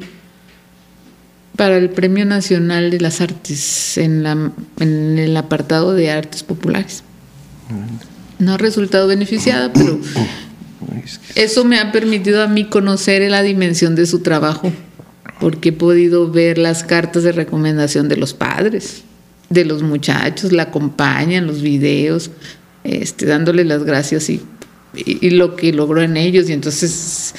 para el Premio Nacional de las Artes en, la, en el apartado de artes populares. No ha resultado beneficiada, pero eso me ha permitido a mí conocer la dimensión de su trabajo, porque he podido ver las cartas de recomendación de los padres, de los muchachos, la acompañan, los videos, este, dándole las gracias y, y, lo que logró en ellos. Y entonces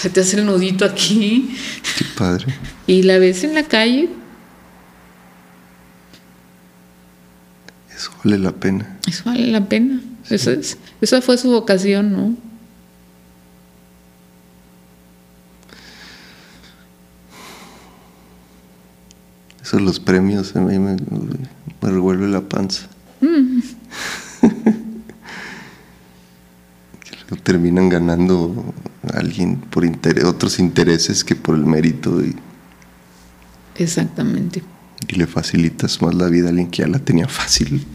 se te hace el nudito aquí. Qué padre. Y la ves en la calle. Eso vale la pena. Eso vale la pena. Eso es, esa fue su vocación, ¿no? Eso los premios a mí me, me revuelve la panza. Mm. terminan ganando alguien por otros intereses que por el mérito. Exactamente. Y le facilitas más la vida a alguien que ya la tenía fácil.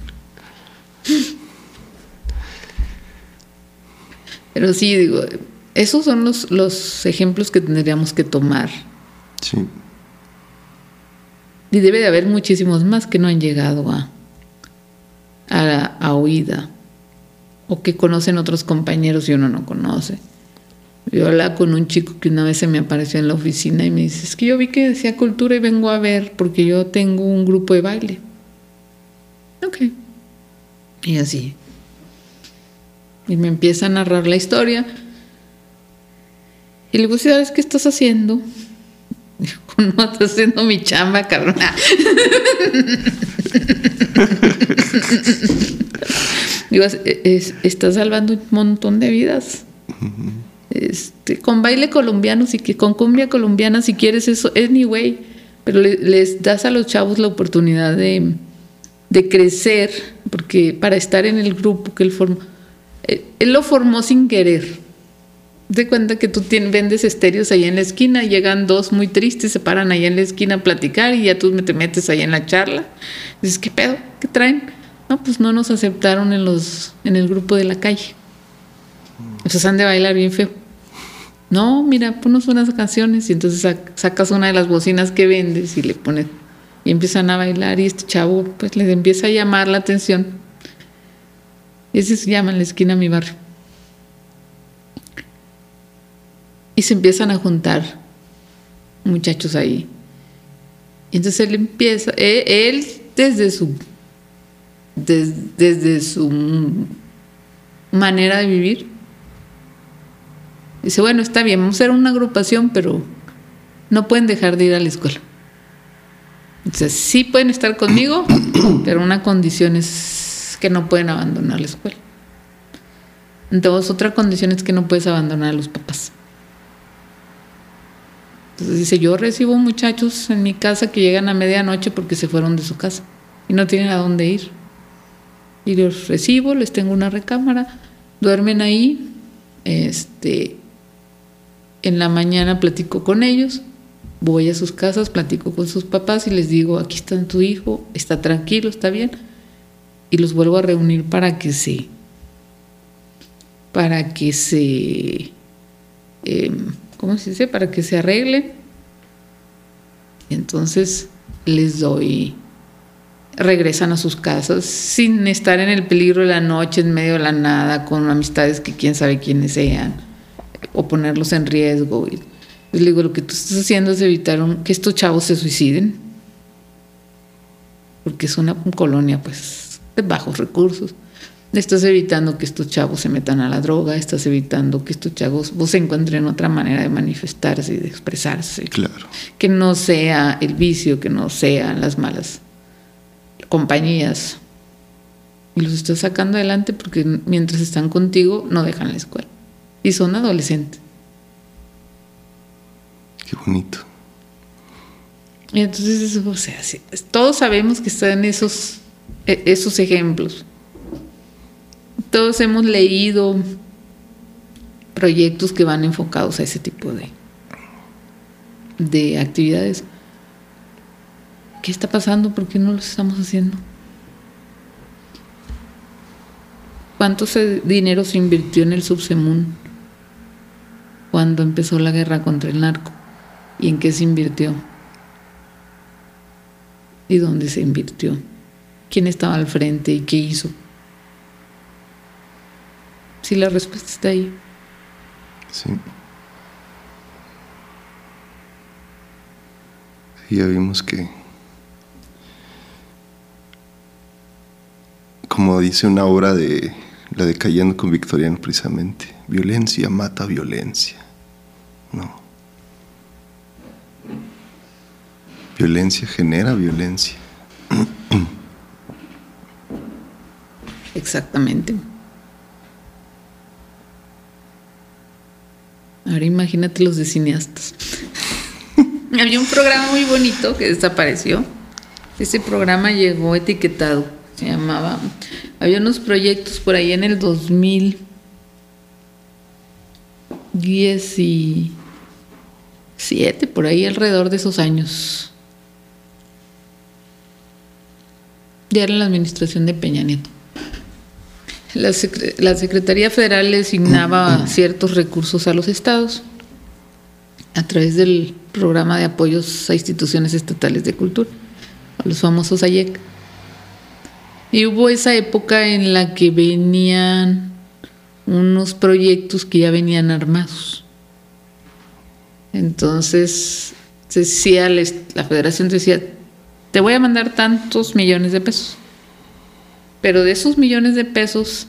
Pero sí, digo, esos son los, los ejemplos que tendríamos que tomar. Sí. Y debe de haber muchísimos más que no han llegado a, a, a oída o que conocen otros compañeros y uno no conoce. Yo hablaba con un chico que una vez se me apareció en la oficina y me dice, es que yo vi que decía cultura y vengo a ver porque yo tengo un grupo de baile. Ok. Y así. Y me empieza a narrar la historia. Y le digo, ¿sabes qué estás haciendo? Dijo, no, estoy haciendo mi chamba, cabrón. Digo, es, es, está salvando un montón de vidas. Este, con baile colombiano, si con cumbia colombiana, si quieres eso, anyway, pero le, les das a los chavos la oportunidad de, de, crecer, porque para estar en el grupo que él formó, él, él lo formó sin querer. De cuenta que tú vendes estéreos ahí en la esquina, llegan dos muy tristes, se paran ahí en la esquina a platicar y ya tú te metes ahí en la charla. Dices, ¿qué pedo? ¿Qué traen? No, pues no nos aceptaron en, los, en el grupo de la calle. Entonces han de bailar bien feo. No, mira, ponos unas canciones y entonces sacas una de las bocinas que vendes y le pones y empiezan a bailar y este chavo pues les empieza a llamar la atención. Ese se llama en la esquina mi barrio. Y se empiezan a juntar muchachos ahí. Y entonces él empieza, él, él desde su desde, desde su manera de vivir. Dice, bueno, está bien, vamos a ser una agrupación, pero no pueden dejar de ir a la escuela. Dice, sí pueden estar conmigo, pero una condición es que no pueden abandonar la escuela. Entonces, otra condición es que no puedes abandonar a los papás. Entonces dice, yo recibo muchachos en mi casa que llegan a medianoche porque se fueron de su casa y no tienen a dónde ir y los recibo, les tengo una recámara, duermen ahí, este, en la mañana platico con ellos, voy a sus casas, platico con sus papás y les digo, aquí está tu hijo, está tranquilo, está bien, y los vuelvo a reunir para que se, para que se, eh, ¿cómo se dice? Para que se arreglen. Entonces les doy regresan a sus casas sin estar en el peligro de la noche, en medio de la nada, con amistades que quién sabe quiénes sean, o ponerlos en riesgo. Y les digo, lo que tú estás haciendo es evitar un, que estos chavos se suiciden, porque es una colonia pues de bajos recursos. Estás evitando que estos chavos se metan a la droga, estás evitando que estos chavos vos encuentren otra manera de manifestarse y de expresarse. Claro. Que no sea el vicio, que no sean las malas compañías y los estás sacando adelante porque mientras están contigo no dejan la escuela y son adolescentes. Qué bonito. Y entonces, o sea, todos sabemos que están esos, e, esos ejemplos. Todos hemos leído proyectos que van enfocados a ese tipo de, de actividades. ¿Qué está pasando? ¿Por qué no lo estamos haciendo? ¿Cuánto dinero se invirtió en el Subsemun cuando empezó la guerra contra el narco? ¿Y en qué se invirtió? ¿Y dónde se invirtió? ¿Quién estaba al frente y qué hizo? Si la respuesta está ahí. Sí. ya vimos que como dice una obra de la de Cayendo con Victoriano precisamente, violencia mata violencia. No. Violencia genera violencia. Exactamente. Ahora imagínate los de cineastas. Había un programa muy bonito que desapareció. Ese programa llegó etiquetado se llamaba. Había unos proyectos por ahí en el 2017, por ahí alrededor de esos años. Ya era la administración de Peña Nieto. La, la Secretaría Federal le asignaba ciertos recursos a los estados a través del programa de apoyos a instituciones estatales de cultura, a los famosos AYEC. Y hubo esa época en la que venían unos proyectos que ya venían armados. Entonces, decía, la federación decía, te voy a mandar tantos millones de pesos, pero de esos millones de pesos,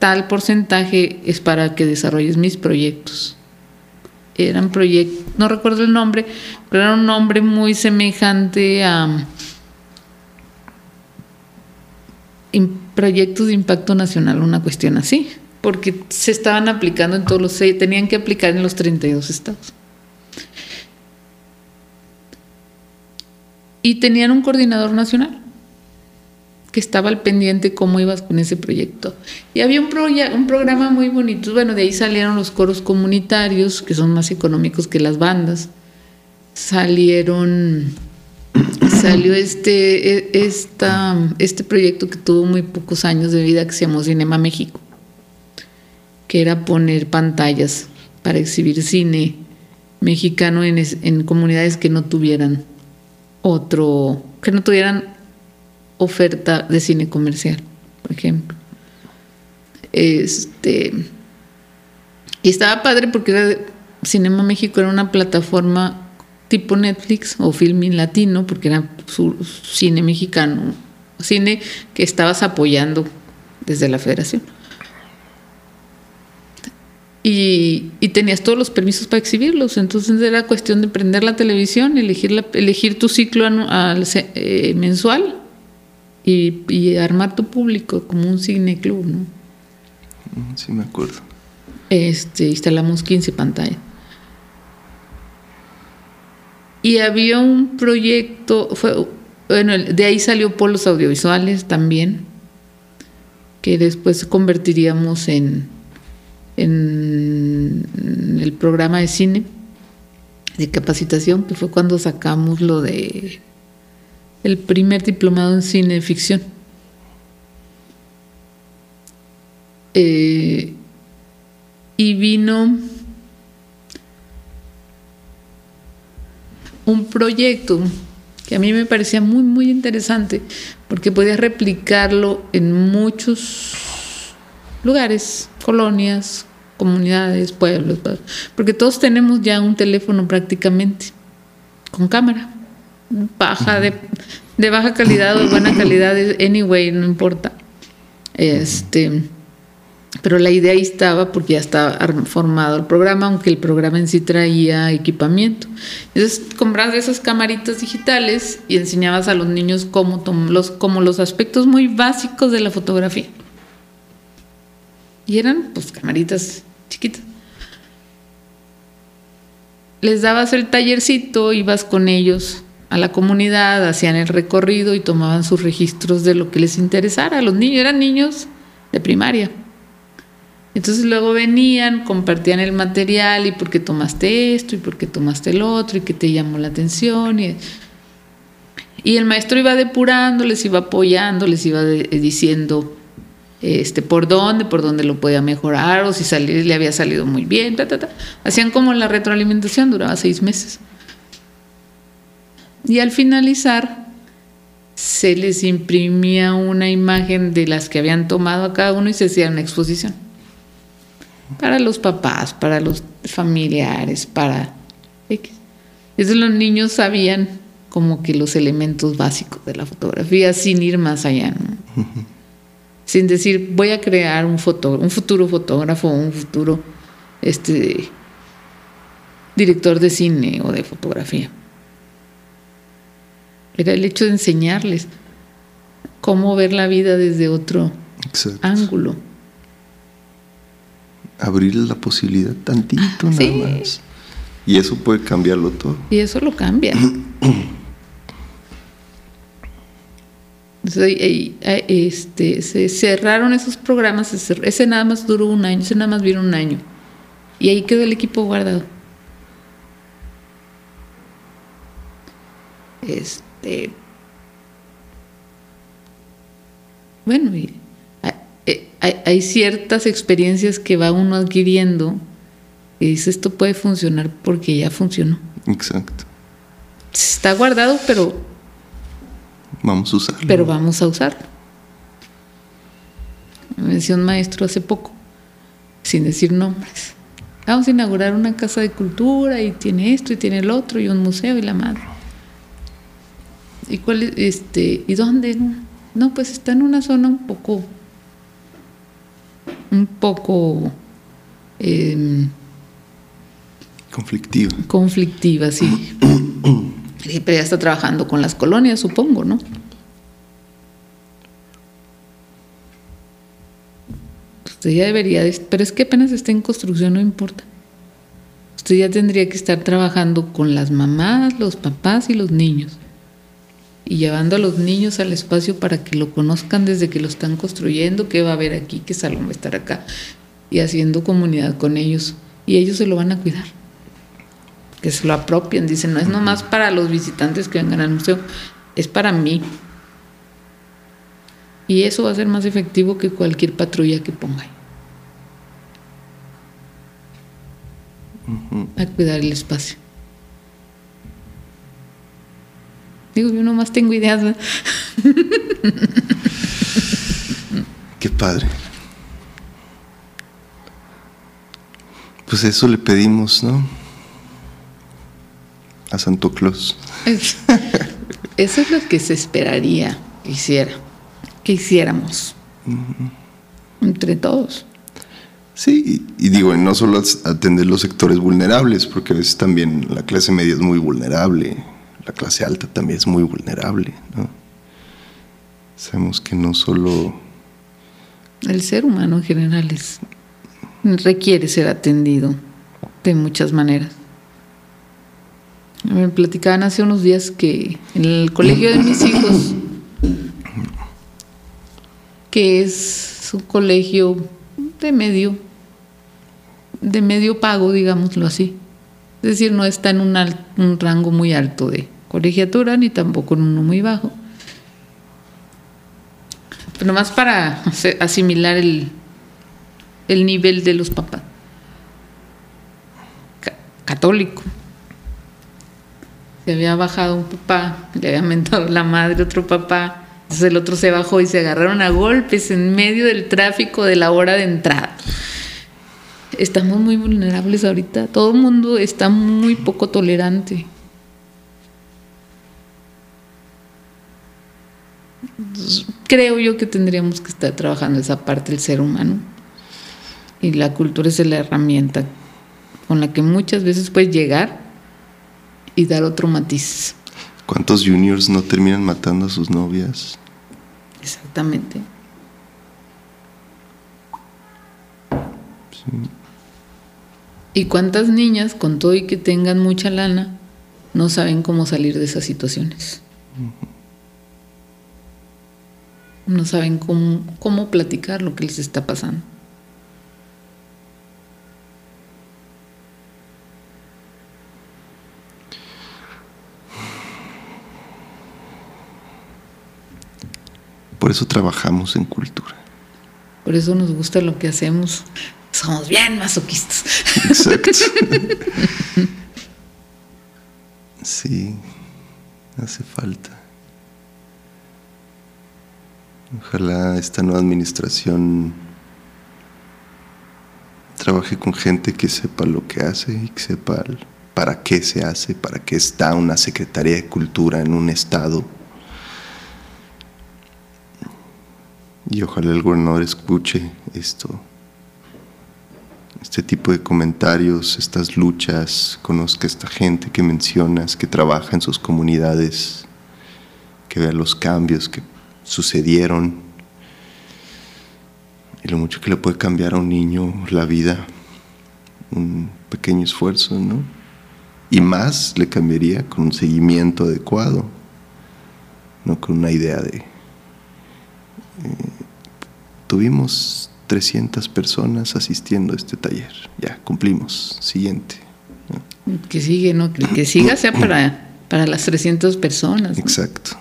tal porcentaje es para que desarrolles mis proyectos. Eran proyectos, no recuerdo el nombre, pero era un nombre muy semejante a proyectos de impacto nacional, una cuestión así, porque se estaban aplicando en todos los, tenían que aplicar en los 32 estados. Y tenían un coordinador nacional que estaba al pendiente cómo ibas con ese proyecto. Y había un, un programa muy bonito, bueno, de ahí salieron los coros comunitarios, que son más económicos que las bandas. Salieron, salió este, e, esta, este proyecto que tuvo muy pocos años de vida que se llamó Cinema México, que era poner pantallas para exhibir cine mexicano en, en comunidades que no tuvieran otro, que no tuvieran oferta de cine comercial, por ejemplo. Este, y estaba padre porque era Cinema México era una plataforma tipo Netflix o Filming Latino, porque era su cine mexicano, cine que estabas apoyando desde la federación. Y, y, tenías todos los permisos para exhibirlos. Entonces era cuestión de prender la televisión, elegir, la, elegir tu ciclo anual, eh, mensual y, armar tu público como un cine club, ¿no? Sí, me acuerdo. Este, instalamos 15 pantallas. Y había un proyecto, fue, bueno, de ahí salió Polos Audiovisuales también, que después convertiríamos en, el programa de cine de capacitación, que fue cuando sacamos lo de el primer diplomado en cine ficción. Eh, y vino un proyecto que a mí me parecía muy, muy interesante, porque podía replicarlo en muchos lugares, colonias, comunidades, pueblos, porque todos tenemos ya un teléfono prácticamente con cámara baja, de, de baja calidad o de buena calidad, anyway, no importa. Este, pero la idea ahí estaba porque ya estaba formado el programa, aunque el programa en sí traía equipamiento. Entonces comprabas esas camaritas digitales y enseñabas a los niños cómo los, como los aspectos muy básicos de la fotografía. Y eran pues camaritas chiquitas. Les dabas el tallercito, ibas con ellos a la comunidad, hacían el recorrido y tomaban sus registros de lo que les interesara. Los niños eran niños de primaria. Entonces luego venían, compartían el material y por qué tomaste esto y por qué tomaste el otro y qué te llamó la atención. Y, y el maestro iba depurando, les iba apoyando, les iba diciendo este, por dónde, por dónde lo podía mejorar o si salir, le había salido muy bien. Hacían como la retroalimentación, duraba seis meses. Y al finalizar, se les imprimía una imagen de las que habían tomado a cada uno y se hacía una exposición. Para los papás, para los familiares, para X. Entonces los niños sabían como que los elementos básicos de la fotografía sin ir más allá. Sin decir, voy a crear un, un futuro fotógrafo, un futuro este, director de cine o de fotografía. Era el hecho de enseñarles cómo ver la vida desde otro ángulo. Abrirles la posibilidad tantito ah, nada más. Y eso puede cambiarlo todo. Y eso lo cambia. este, se cerraron esos programas, ese nada más duró un año, ese nada más vino un año. Y ahí quedó el equipo guardado. Este, bueno, y hay, ciertas experiencias que va uno adquiriendo y dice, esto puede funcionar porque ya funcionó. Exacto. Está guardado, pero, Vamos a usarlo. pero vamos a usarlo. Me decía un maestro hace poco, sin decir nombres. Vamos a inaugurar una casa de cultura y tiene esto y tiene el otro y un museo y la madre. ¿Y cuál es, este, y dónde? No, pues está en una zona un poco, un poco em, Conflictiva. conflictiva, sí. Sí, Pero ya está trabajando con las colonias, supongo, ¿no? Usted ya debería, de- pero es que apenas está en construcción, no importa. Usted ya tendría que estar trabajando con las mamás, los papás y los niños. Y llevando a los niños al espacio para que lo conozcan desde que lo están construyendo, qué va a haber aquí, qué salón va a estar acá. Y haciendo comunidad con ellos. Y ellos se lo van a cuidar que se lo apropien. Dicen, no es nomás para los visitantes que vengan al museo, es para mí. Y eso va a ser más efectivo que cualquier patrulla que ponga ahí. A cuidar el espacio. Digo, yo nomás tengo ideas. ¿verdad? Qué padre. Pues eso le pedimos, ¿no? A Santo Claus. Es- Eso es lo que se esperaría que hiciera, que hiciéramos. Entre todos. Sí, y, y digo, y no solo atender los sectores vulnerables, porque a veces también la clase media es muy vulnerable, la clase alta también es muy vulnerable, ¿no? Sabemos que no solo El ser humano en general es, requiere ser atendido de muchas maneras. Me platicaban hace unos días que en el colegio de mis hijos, que es un colegio de medio, de medio pago, digámoslo así. Es decir, no está en un, un rango muy alto de colegiatura ni tampoco en uno muy bajo. Pero más para asimilar el, el nivel de los papás. Ca- Católico. Se había bajado un papá, le había mentado la madre otro papá, entonces el otro se bajó y se agarraron a golpes en medio del tráfico de la hora de entrada. Estamos muy vulnerables ahorita, todo el mundo está muy poco tolerante. Creo yo que tendríamos que estar trabajando esa parte del ser humano. Y la cultura es la herramienta con la que muchas veces puedes llegar y dar otro matiz. ¿Cuántos juniors no terminan matando a sus novias? Exactamente. ¿Y cuántas niñas, con todo y que tengan mucha lana, no saben cómo salir de esas situaciones? No saben cómo, cómo platicar lo que les está pasando. Por eso trabajamos en cultura. Por eso nos gusta lo que hacemos. Somos bien masoquistas. Exacto. Sí, hace falta. Ojalá esta nueva administración trabaje con gente que sepa lo que hace y que sepa para qué se hace, para qué está una Secretaría de Cultura en un estado. Y ojalá el gobernador escuche esto, este tipo de comentarios, estas luchas, conozca esta gente que mencionas, que trabaja en sus comunidades, que vea los cambios que sucedieron y lo mucho que le puede cambiar a un niño la vida, un pequeño esfuerzo, ¿no? Y más le cambiaría con un seguimiento adecuado, no con una idea de... eh, tuvimos 300 personas asistiendo a este taller, ya cumplimos, siguiente. ¿no? Que sigue, ¿no? Que, siga sea para, para las 300 personas. ¿no? Exacto.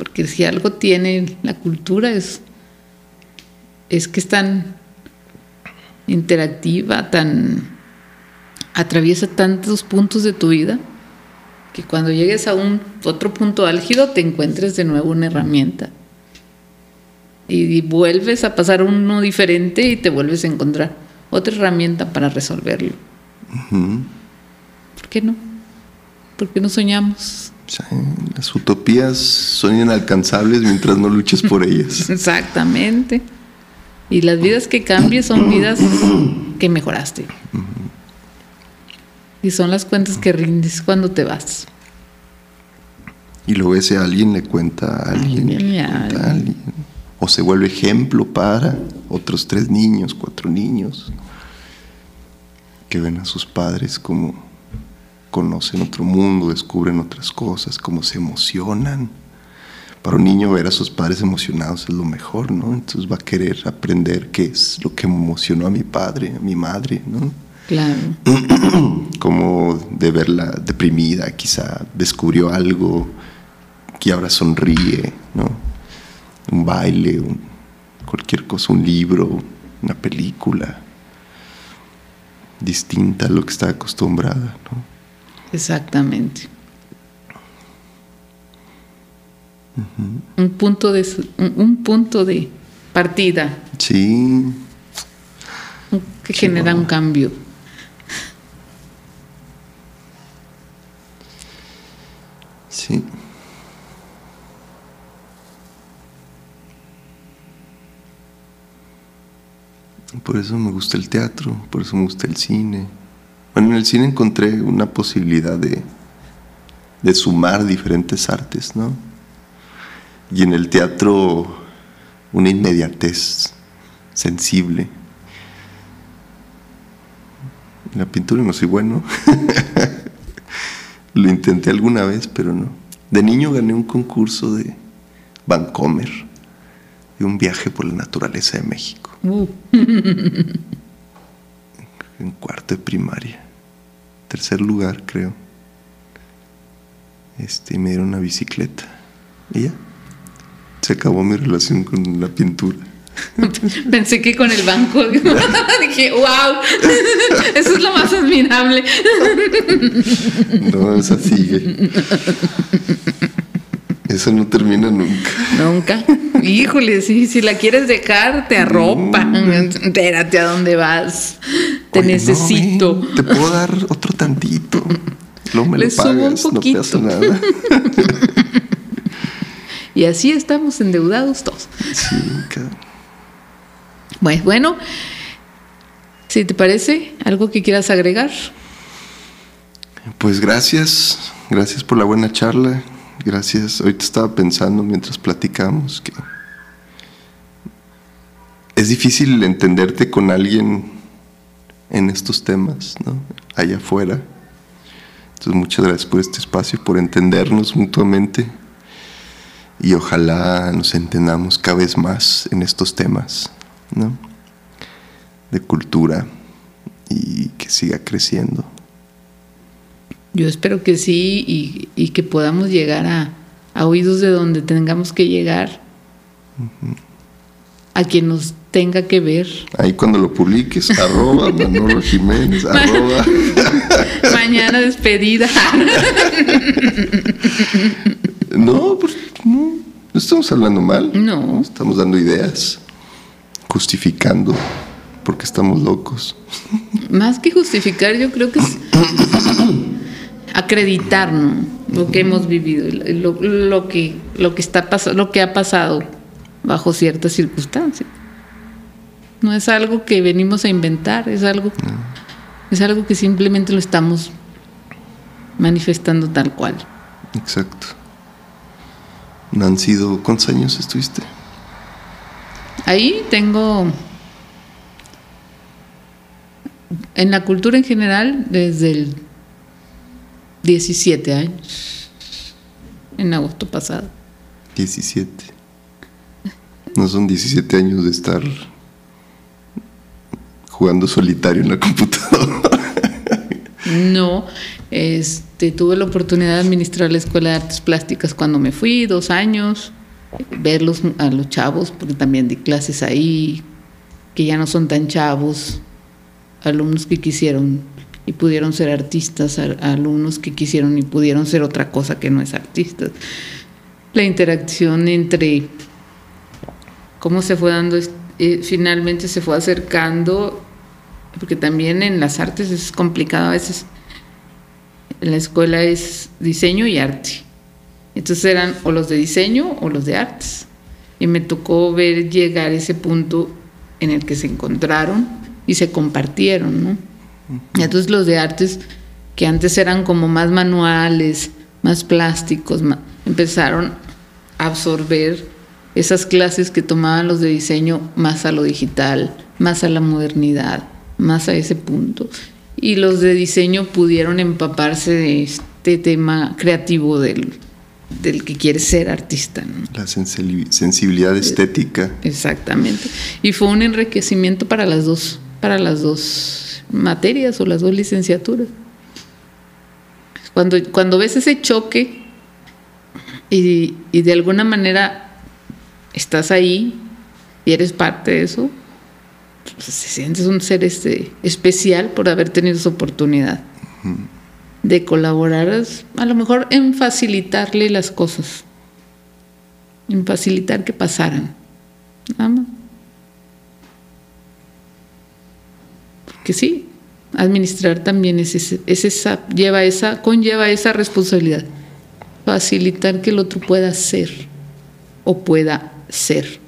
Porque si algo tiene la cultura es es que es tan interactiva, tan atraviesa tantos puntos de tu vida que cuando llegues a un otro punto álgido te encuentres de nuevo una herramienta y, vuelves a pasar uno diferente y te vuelves a encontrar otra herramienta para resolverlo. ¿Por qué no? ¿Por qué no soñamos? Las utopías son inalcanzables mientras no luches por ellas. Exactamente. Y las vidas que cambies son vidas que mejoraste. Y son las cuentas que rindes cuando te vas. Y luego ese alguien le cuenta a alguien. O se vuelve ejemplo para otros tres niños, cuatro niños, que ven a sus padres como conocen otro mundo, descubren otras cosas, cómo se emocionan. Para un niño ver a sus padres emocionados es lo mejor, ¿no? Entonces va a querer aprender qué es lo que emocionó a mi padre, a mi madre, ¿no? Claro. Como de verla deprimida, quizá descubrió algo que ahora sonríe, ¿no? Un baile, cualquier cosa, un libro, una película distinta a lo que está acostumbrada, ¿no? Exactamente. un, punto de, un, punto de partida. Sí. Que genera un cambio. Sí. Por eso me gusta el teatro, por eso me gusta el cine. Bueno, en el cine encontré una posibilidad de, de sumar diferentes artes, ¿no? Y en el teatro una inmediatez sensible. En la pintura no soy bueno. Lo intenté alguna vez, pero no. De niño gané un concurso de Vancomer, de un viaje por la naturaleza de México. Uh. en cuarto de primaria. Tercer lugar, creo. Este, me dieron una bicicleta. Y ya. Se acabó mi relación con la pintura. Pensé que con el banco. Dije, wow, eso es lo más admirable. No, esa sigue. Eso no termina nunca. Nunca. Híjole, sí, si la quieres dejar, te arropa. Espérate a dónde vas. Te necesito. te puedo dar otro tantito. No me Le subo un poquito. No nada. y así estamos endeudados todos. Sí, Pues bueno, si te parece, algo que quieras agregar. Pues gracias, gracias por la buena charla. Gracias. Ahorita estaba pensando mientras platicamos que es difícil entenderte con alguien en estos temas, ¿no? Allá afuera. Entonces, muchas gracias por este espacio, por entendernos mutuamente y ojalá nos entendamos cada vez más en estos temas, ¿no? De cultura y que siga creciendo. Yo espero que sí y, que podamos llegar a, oídos de donde tengamos que llegar, a quien nos tenga que ver. Ahí cuando lo publiques, arroba Manolo Jiménez, arroba. Mañana despedida. no, pues, no, no estamos hablando mal. No. Estamos dando ideas, justificando porque estamos locos. Más que justificar, yo creo que es acreditar lo que hemos vivido, lo, que, lo, que está lo que ha pasado bajo ciertas circunstancias. No es algo que venimos a inventar, es algo, es algo que simplemente lo estamos manifestando tal cual. Exacto. ¿No han sido cuántos años estuviste? Ahí tengo en la cultura en general desde el 17 años, en agosto pasado. 17. No son 17 años de estar jugando solitario en la computadora. No, este, tuve la oportunidad de administrar la Escuela de Artes Plásticas cuando me fui, dos años, verlos a los chavos, porque también di clases ahí, que ya no son tan chavos, alumnos que quisieron y pudieron ser artistas, alumnos que quisieron y pudieron ser otra cosa que no es artistas. La interacción entre cómo se fue dando, eh, finalmente se fue acercando, porque también en las artes es complicado a veces. En la escuela es diseño y arte. Entonces eran o los de diseño o los de artes. Y me tocó ver llegar ese punto en el que se encontraron y se compartieron, ¿no? Entonces los de artes, que antes eran como más manuales, más plásticos, empezaron a absorber esas clases que tomaban los de diseño más a lo digital, más a la modernidad, más a ese punto. Y los de diseño pudieron empaparse de este tema creativo del, del que quiere ser artista. La sensibilidad estética. Exactamente. Y fue un enriquecimiento para las dos, para las dos materias o las dos licenciaturas. Cuando, cuando ves ese choque y, y de alguna manera estás ahí y eres parte de eso, pues, se sientes un ser este, especial por haber tenido esa oportunidad de colaborar, a lo mejor en facilitarle las cosas, en facilitar que pasaran. Nada más. Porque sí, administrar también es, es esa, lleva esa, conlleva esa responsabilidad. Facilitar que el otro pueda ser o pueda ser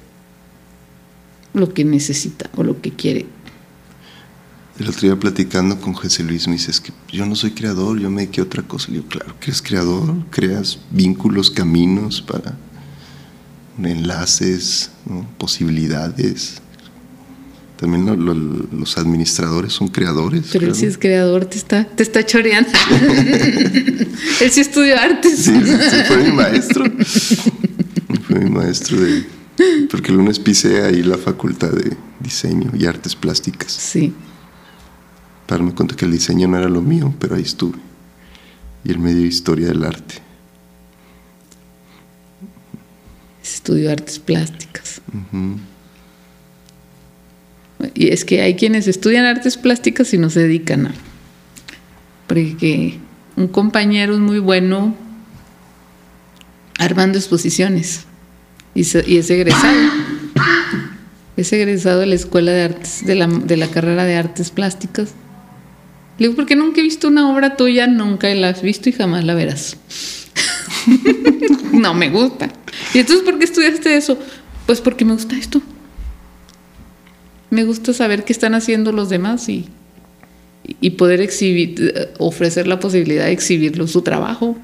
lo que necesita o lo que quiere el otro día platicando con José Luis me dices que yo no soy creador, yo me dediqué a otra cosa. Le digo, claro que eres creador, creas vínculos, caminos para enlaces, posibilidades. También los administradores son creadores. Pero él sí es creador, te está, te está choreando. él sí estudió artes. Sí, sí, fue mi maestro. fue mi maestro de... Porque el lunes pisé ahí la facultad de diseño y artes plásticas. Sí para darme cuenta que el diseño no era lo mío, pero ahí estuve. Y el medio historia del arte. Estudio artes plásticas. Y es que hay quienes estudian artes plásticas y no se dedican a. Porque un compañero es muy bueno armando exposiciones y, y es egresado. Es egresado de la Escuela de Artes, de la, de la carrera de Artes Plásticas le digo, porque nunca he visto una obra tuya, nunca la has visto y jamás la verás. no me gusta. ¿Y entonces por qué estudiaste eso? Pues porque me gusta esto. Me gusta saber qué están haciendo los demás y, y poder exhibir, ofrecer la posibilidad de exhibirlo su trabajo.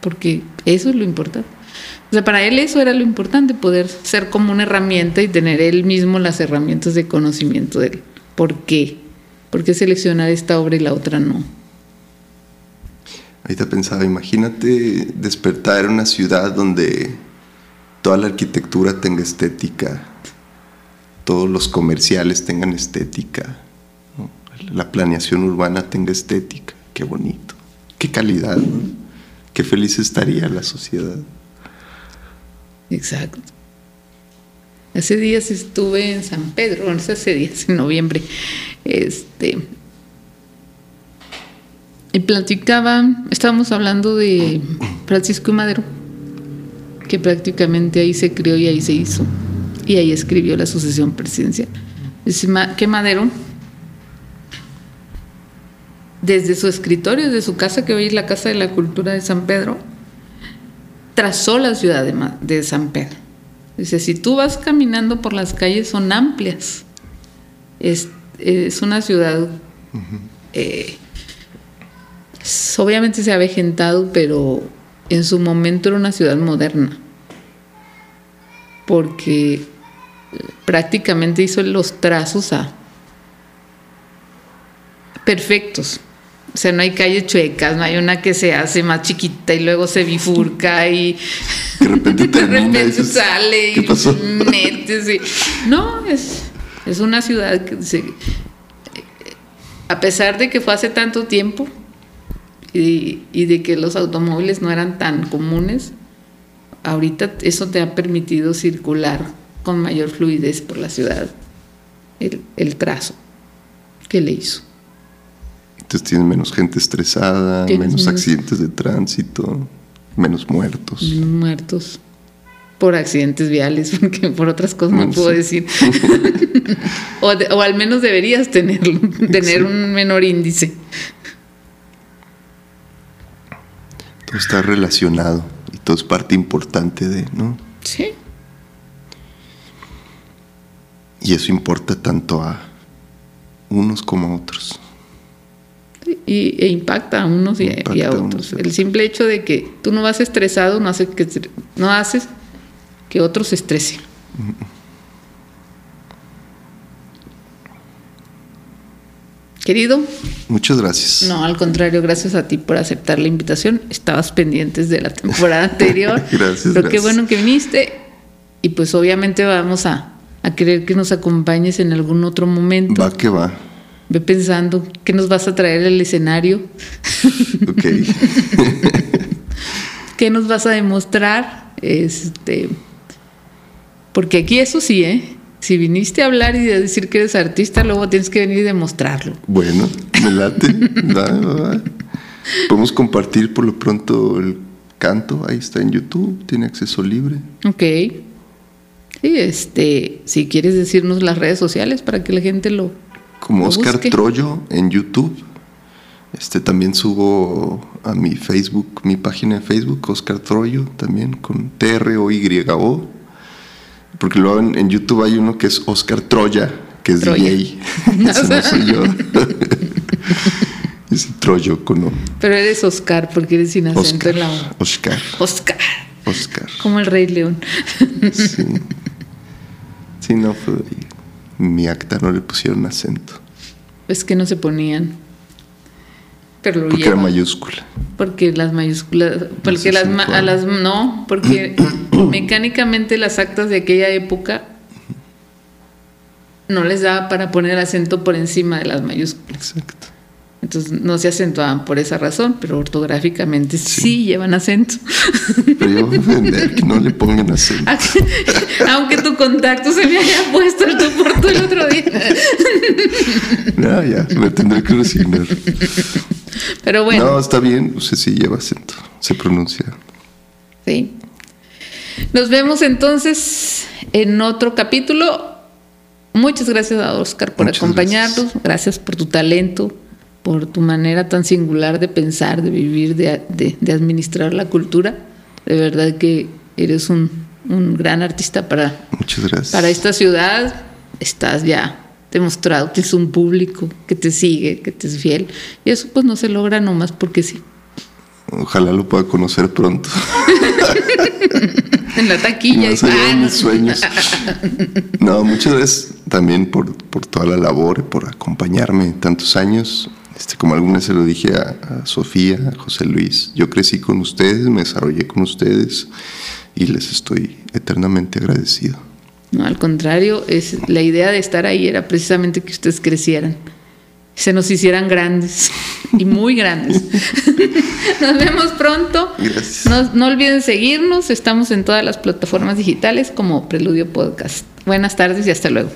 Porque eso es lo importante. O sea, para él eso era lo importante, poder ser como una herramienta y tener él mismo las herramientas de conocimiento de él. ¿Por qué? ¿Por qué seleccionar esta obra y la otra no? Ahorita pensaba, imagínate despertar en una ciudad donde toda la arquitectura tenga estética, todos los comerciales tengan estética, la planeación urbana tenga estética. Qué bonito, qué calidad, qué feliz estaría la sociedad. Exacto. Hace días estuve en San Pedro, hace días, en noviembre, este, y platicaba, estábamos hablando de Francisco y Madero, que prácticamente ahí se crió y ahí se hizo, y ahí escribió la sucesión presidencial. Dice que Madero, desde su escritorio, desde su casa, que hoy es la Casa de la Cultura de San Pedro, trazó la ciudad de San Pedro Dice, si tú vas caminando por las calles son amplias. Es, una ciudad, eh, obviamente se ha vejentado, pero en su momento era una ciudad moderna, porque prácticamente hizo los trazos a perfectos. O sea, no hay calles chuecas, no hay una que se hace más chiquita y luego se bifurca y de repente, sale y pasó? mete. No, es, es una ciudad que se, a pesar de que fue hace tanto tiempo y, y de que los automóviles no eran tan comunes, ahorita eso te ha permitido circular con mayor fluidez por la ciudad el, el trazo que le hizo. Entonces tienes menos gente estresada, menos menos- accidentes de tránsito, menos muertos. Menos muertos por accidentes viales, porque por otras cosas no Bueno, puedo sí. decir. o, de- o al menos deberías tenerlo, tener un menor índice. Todo está relacionado y todo es parte importante de, ¿no? Sí. Y eso importa tanto a unos como a otros. Y, e impacta a unos y, a- y otros. a El simple hecho de que tú no vas estresado no hace que no haces que otros se estresen. Querido, Muchas gracias. no, al contrario, gracias a ti por aceptar la invitación. Estabas pendientes de la temporada anterior. Gracias, Pero qué bueno que viniste. Y pues obviamente vamos a, a querer que nos acompañes en algún otro momento. Va que va. Ve pensando qué nos vas a traer al escenario, Ok. qué nos vas a demostrar. Este, porque aquí eso sí, ¿eh? Si viniste a hablar y a decir que eres artista, luego tienes que venir y demostrarlo. bueno, me late. Va, va, va. Podemos compartir por lo pronto el canto. Ahí está en YouTube. Tiene acceso libre. Ok. Sí, este, si quieres decirnos las redes sociales para que la gente lo. Como lo Oscar busque. Troyo en YouTube. Este también subo a mi Facebook, mi página de Facebook, Oscar Troyo, también con T-R-O-Y-O. Porque luego en, en YouTube hay uno que es Oscar Troya, que es Troya. DJ. Ese no soy yo. es Troyo con O. Pero eres Oscar porque eres sin acento Oscar. en la O. Oscar. Oscar. Oscar. Como el Rey León. Sí. Sí, no fue. Mi acta no le pusieron acento. Es que no se ponían. Pero lo Porque era mayúscula. Porque las mayúsculas, porque Hace las, ma- a las no, porque mecánicamente las actas de aquella época no les daba para poner acento por encima de las mayúsculas. Exacto. Entonces no se acentuaban por esa razón, pero ortográficamente sí, llevan acento. Pero yo voy a que no le pongan acento. Aunque tu contacto se me haya puesto el tú el otro día. No, ya, me tendré que resignar. Pero bueno. No, está bien, o sea, sí lleva acento, se pronuncia. Sí. Nos vemos entonces en otro capítulo. Muchas gracias a Oscar por Muchas acompañarnos. Gracias. por tu talento, por tu manera tan singular de pensar, de vivir, de, de- de administrar la cultura. De verdad que eres un, un gran artista para, Muchas gracias. para esta ciudad. Estás ya demostrado que es un público que te sigue, que te es fiel. Y eso pues no se logra nomás porque sí. Ojalá lo pueda conocer pronto. En la taquilla. Más allá de mis sueños. No, muchas gracias también por, por toda la labor, por acompañarme tantos años. Este, como alguna vez se lo dije a, a Sofía, a José Luis, yo crecí con ustedes, me desarrollé con ustedes y les estoy eternamente agradecido. No, al contrario, es la idea de estar ahí era precisamente que ustedes crecieran, se nos hicieran grandes y muy grandes. Nos vemos pronto. Gracias. No, no olviden seguirnos, estamos en todas las plataformas digitales como Preludio Podcast. Buenas tardes y hasta luego.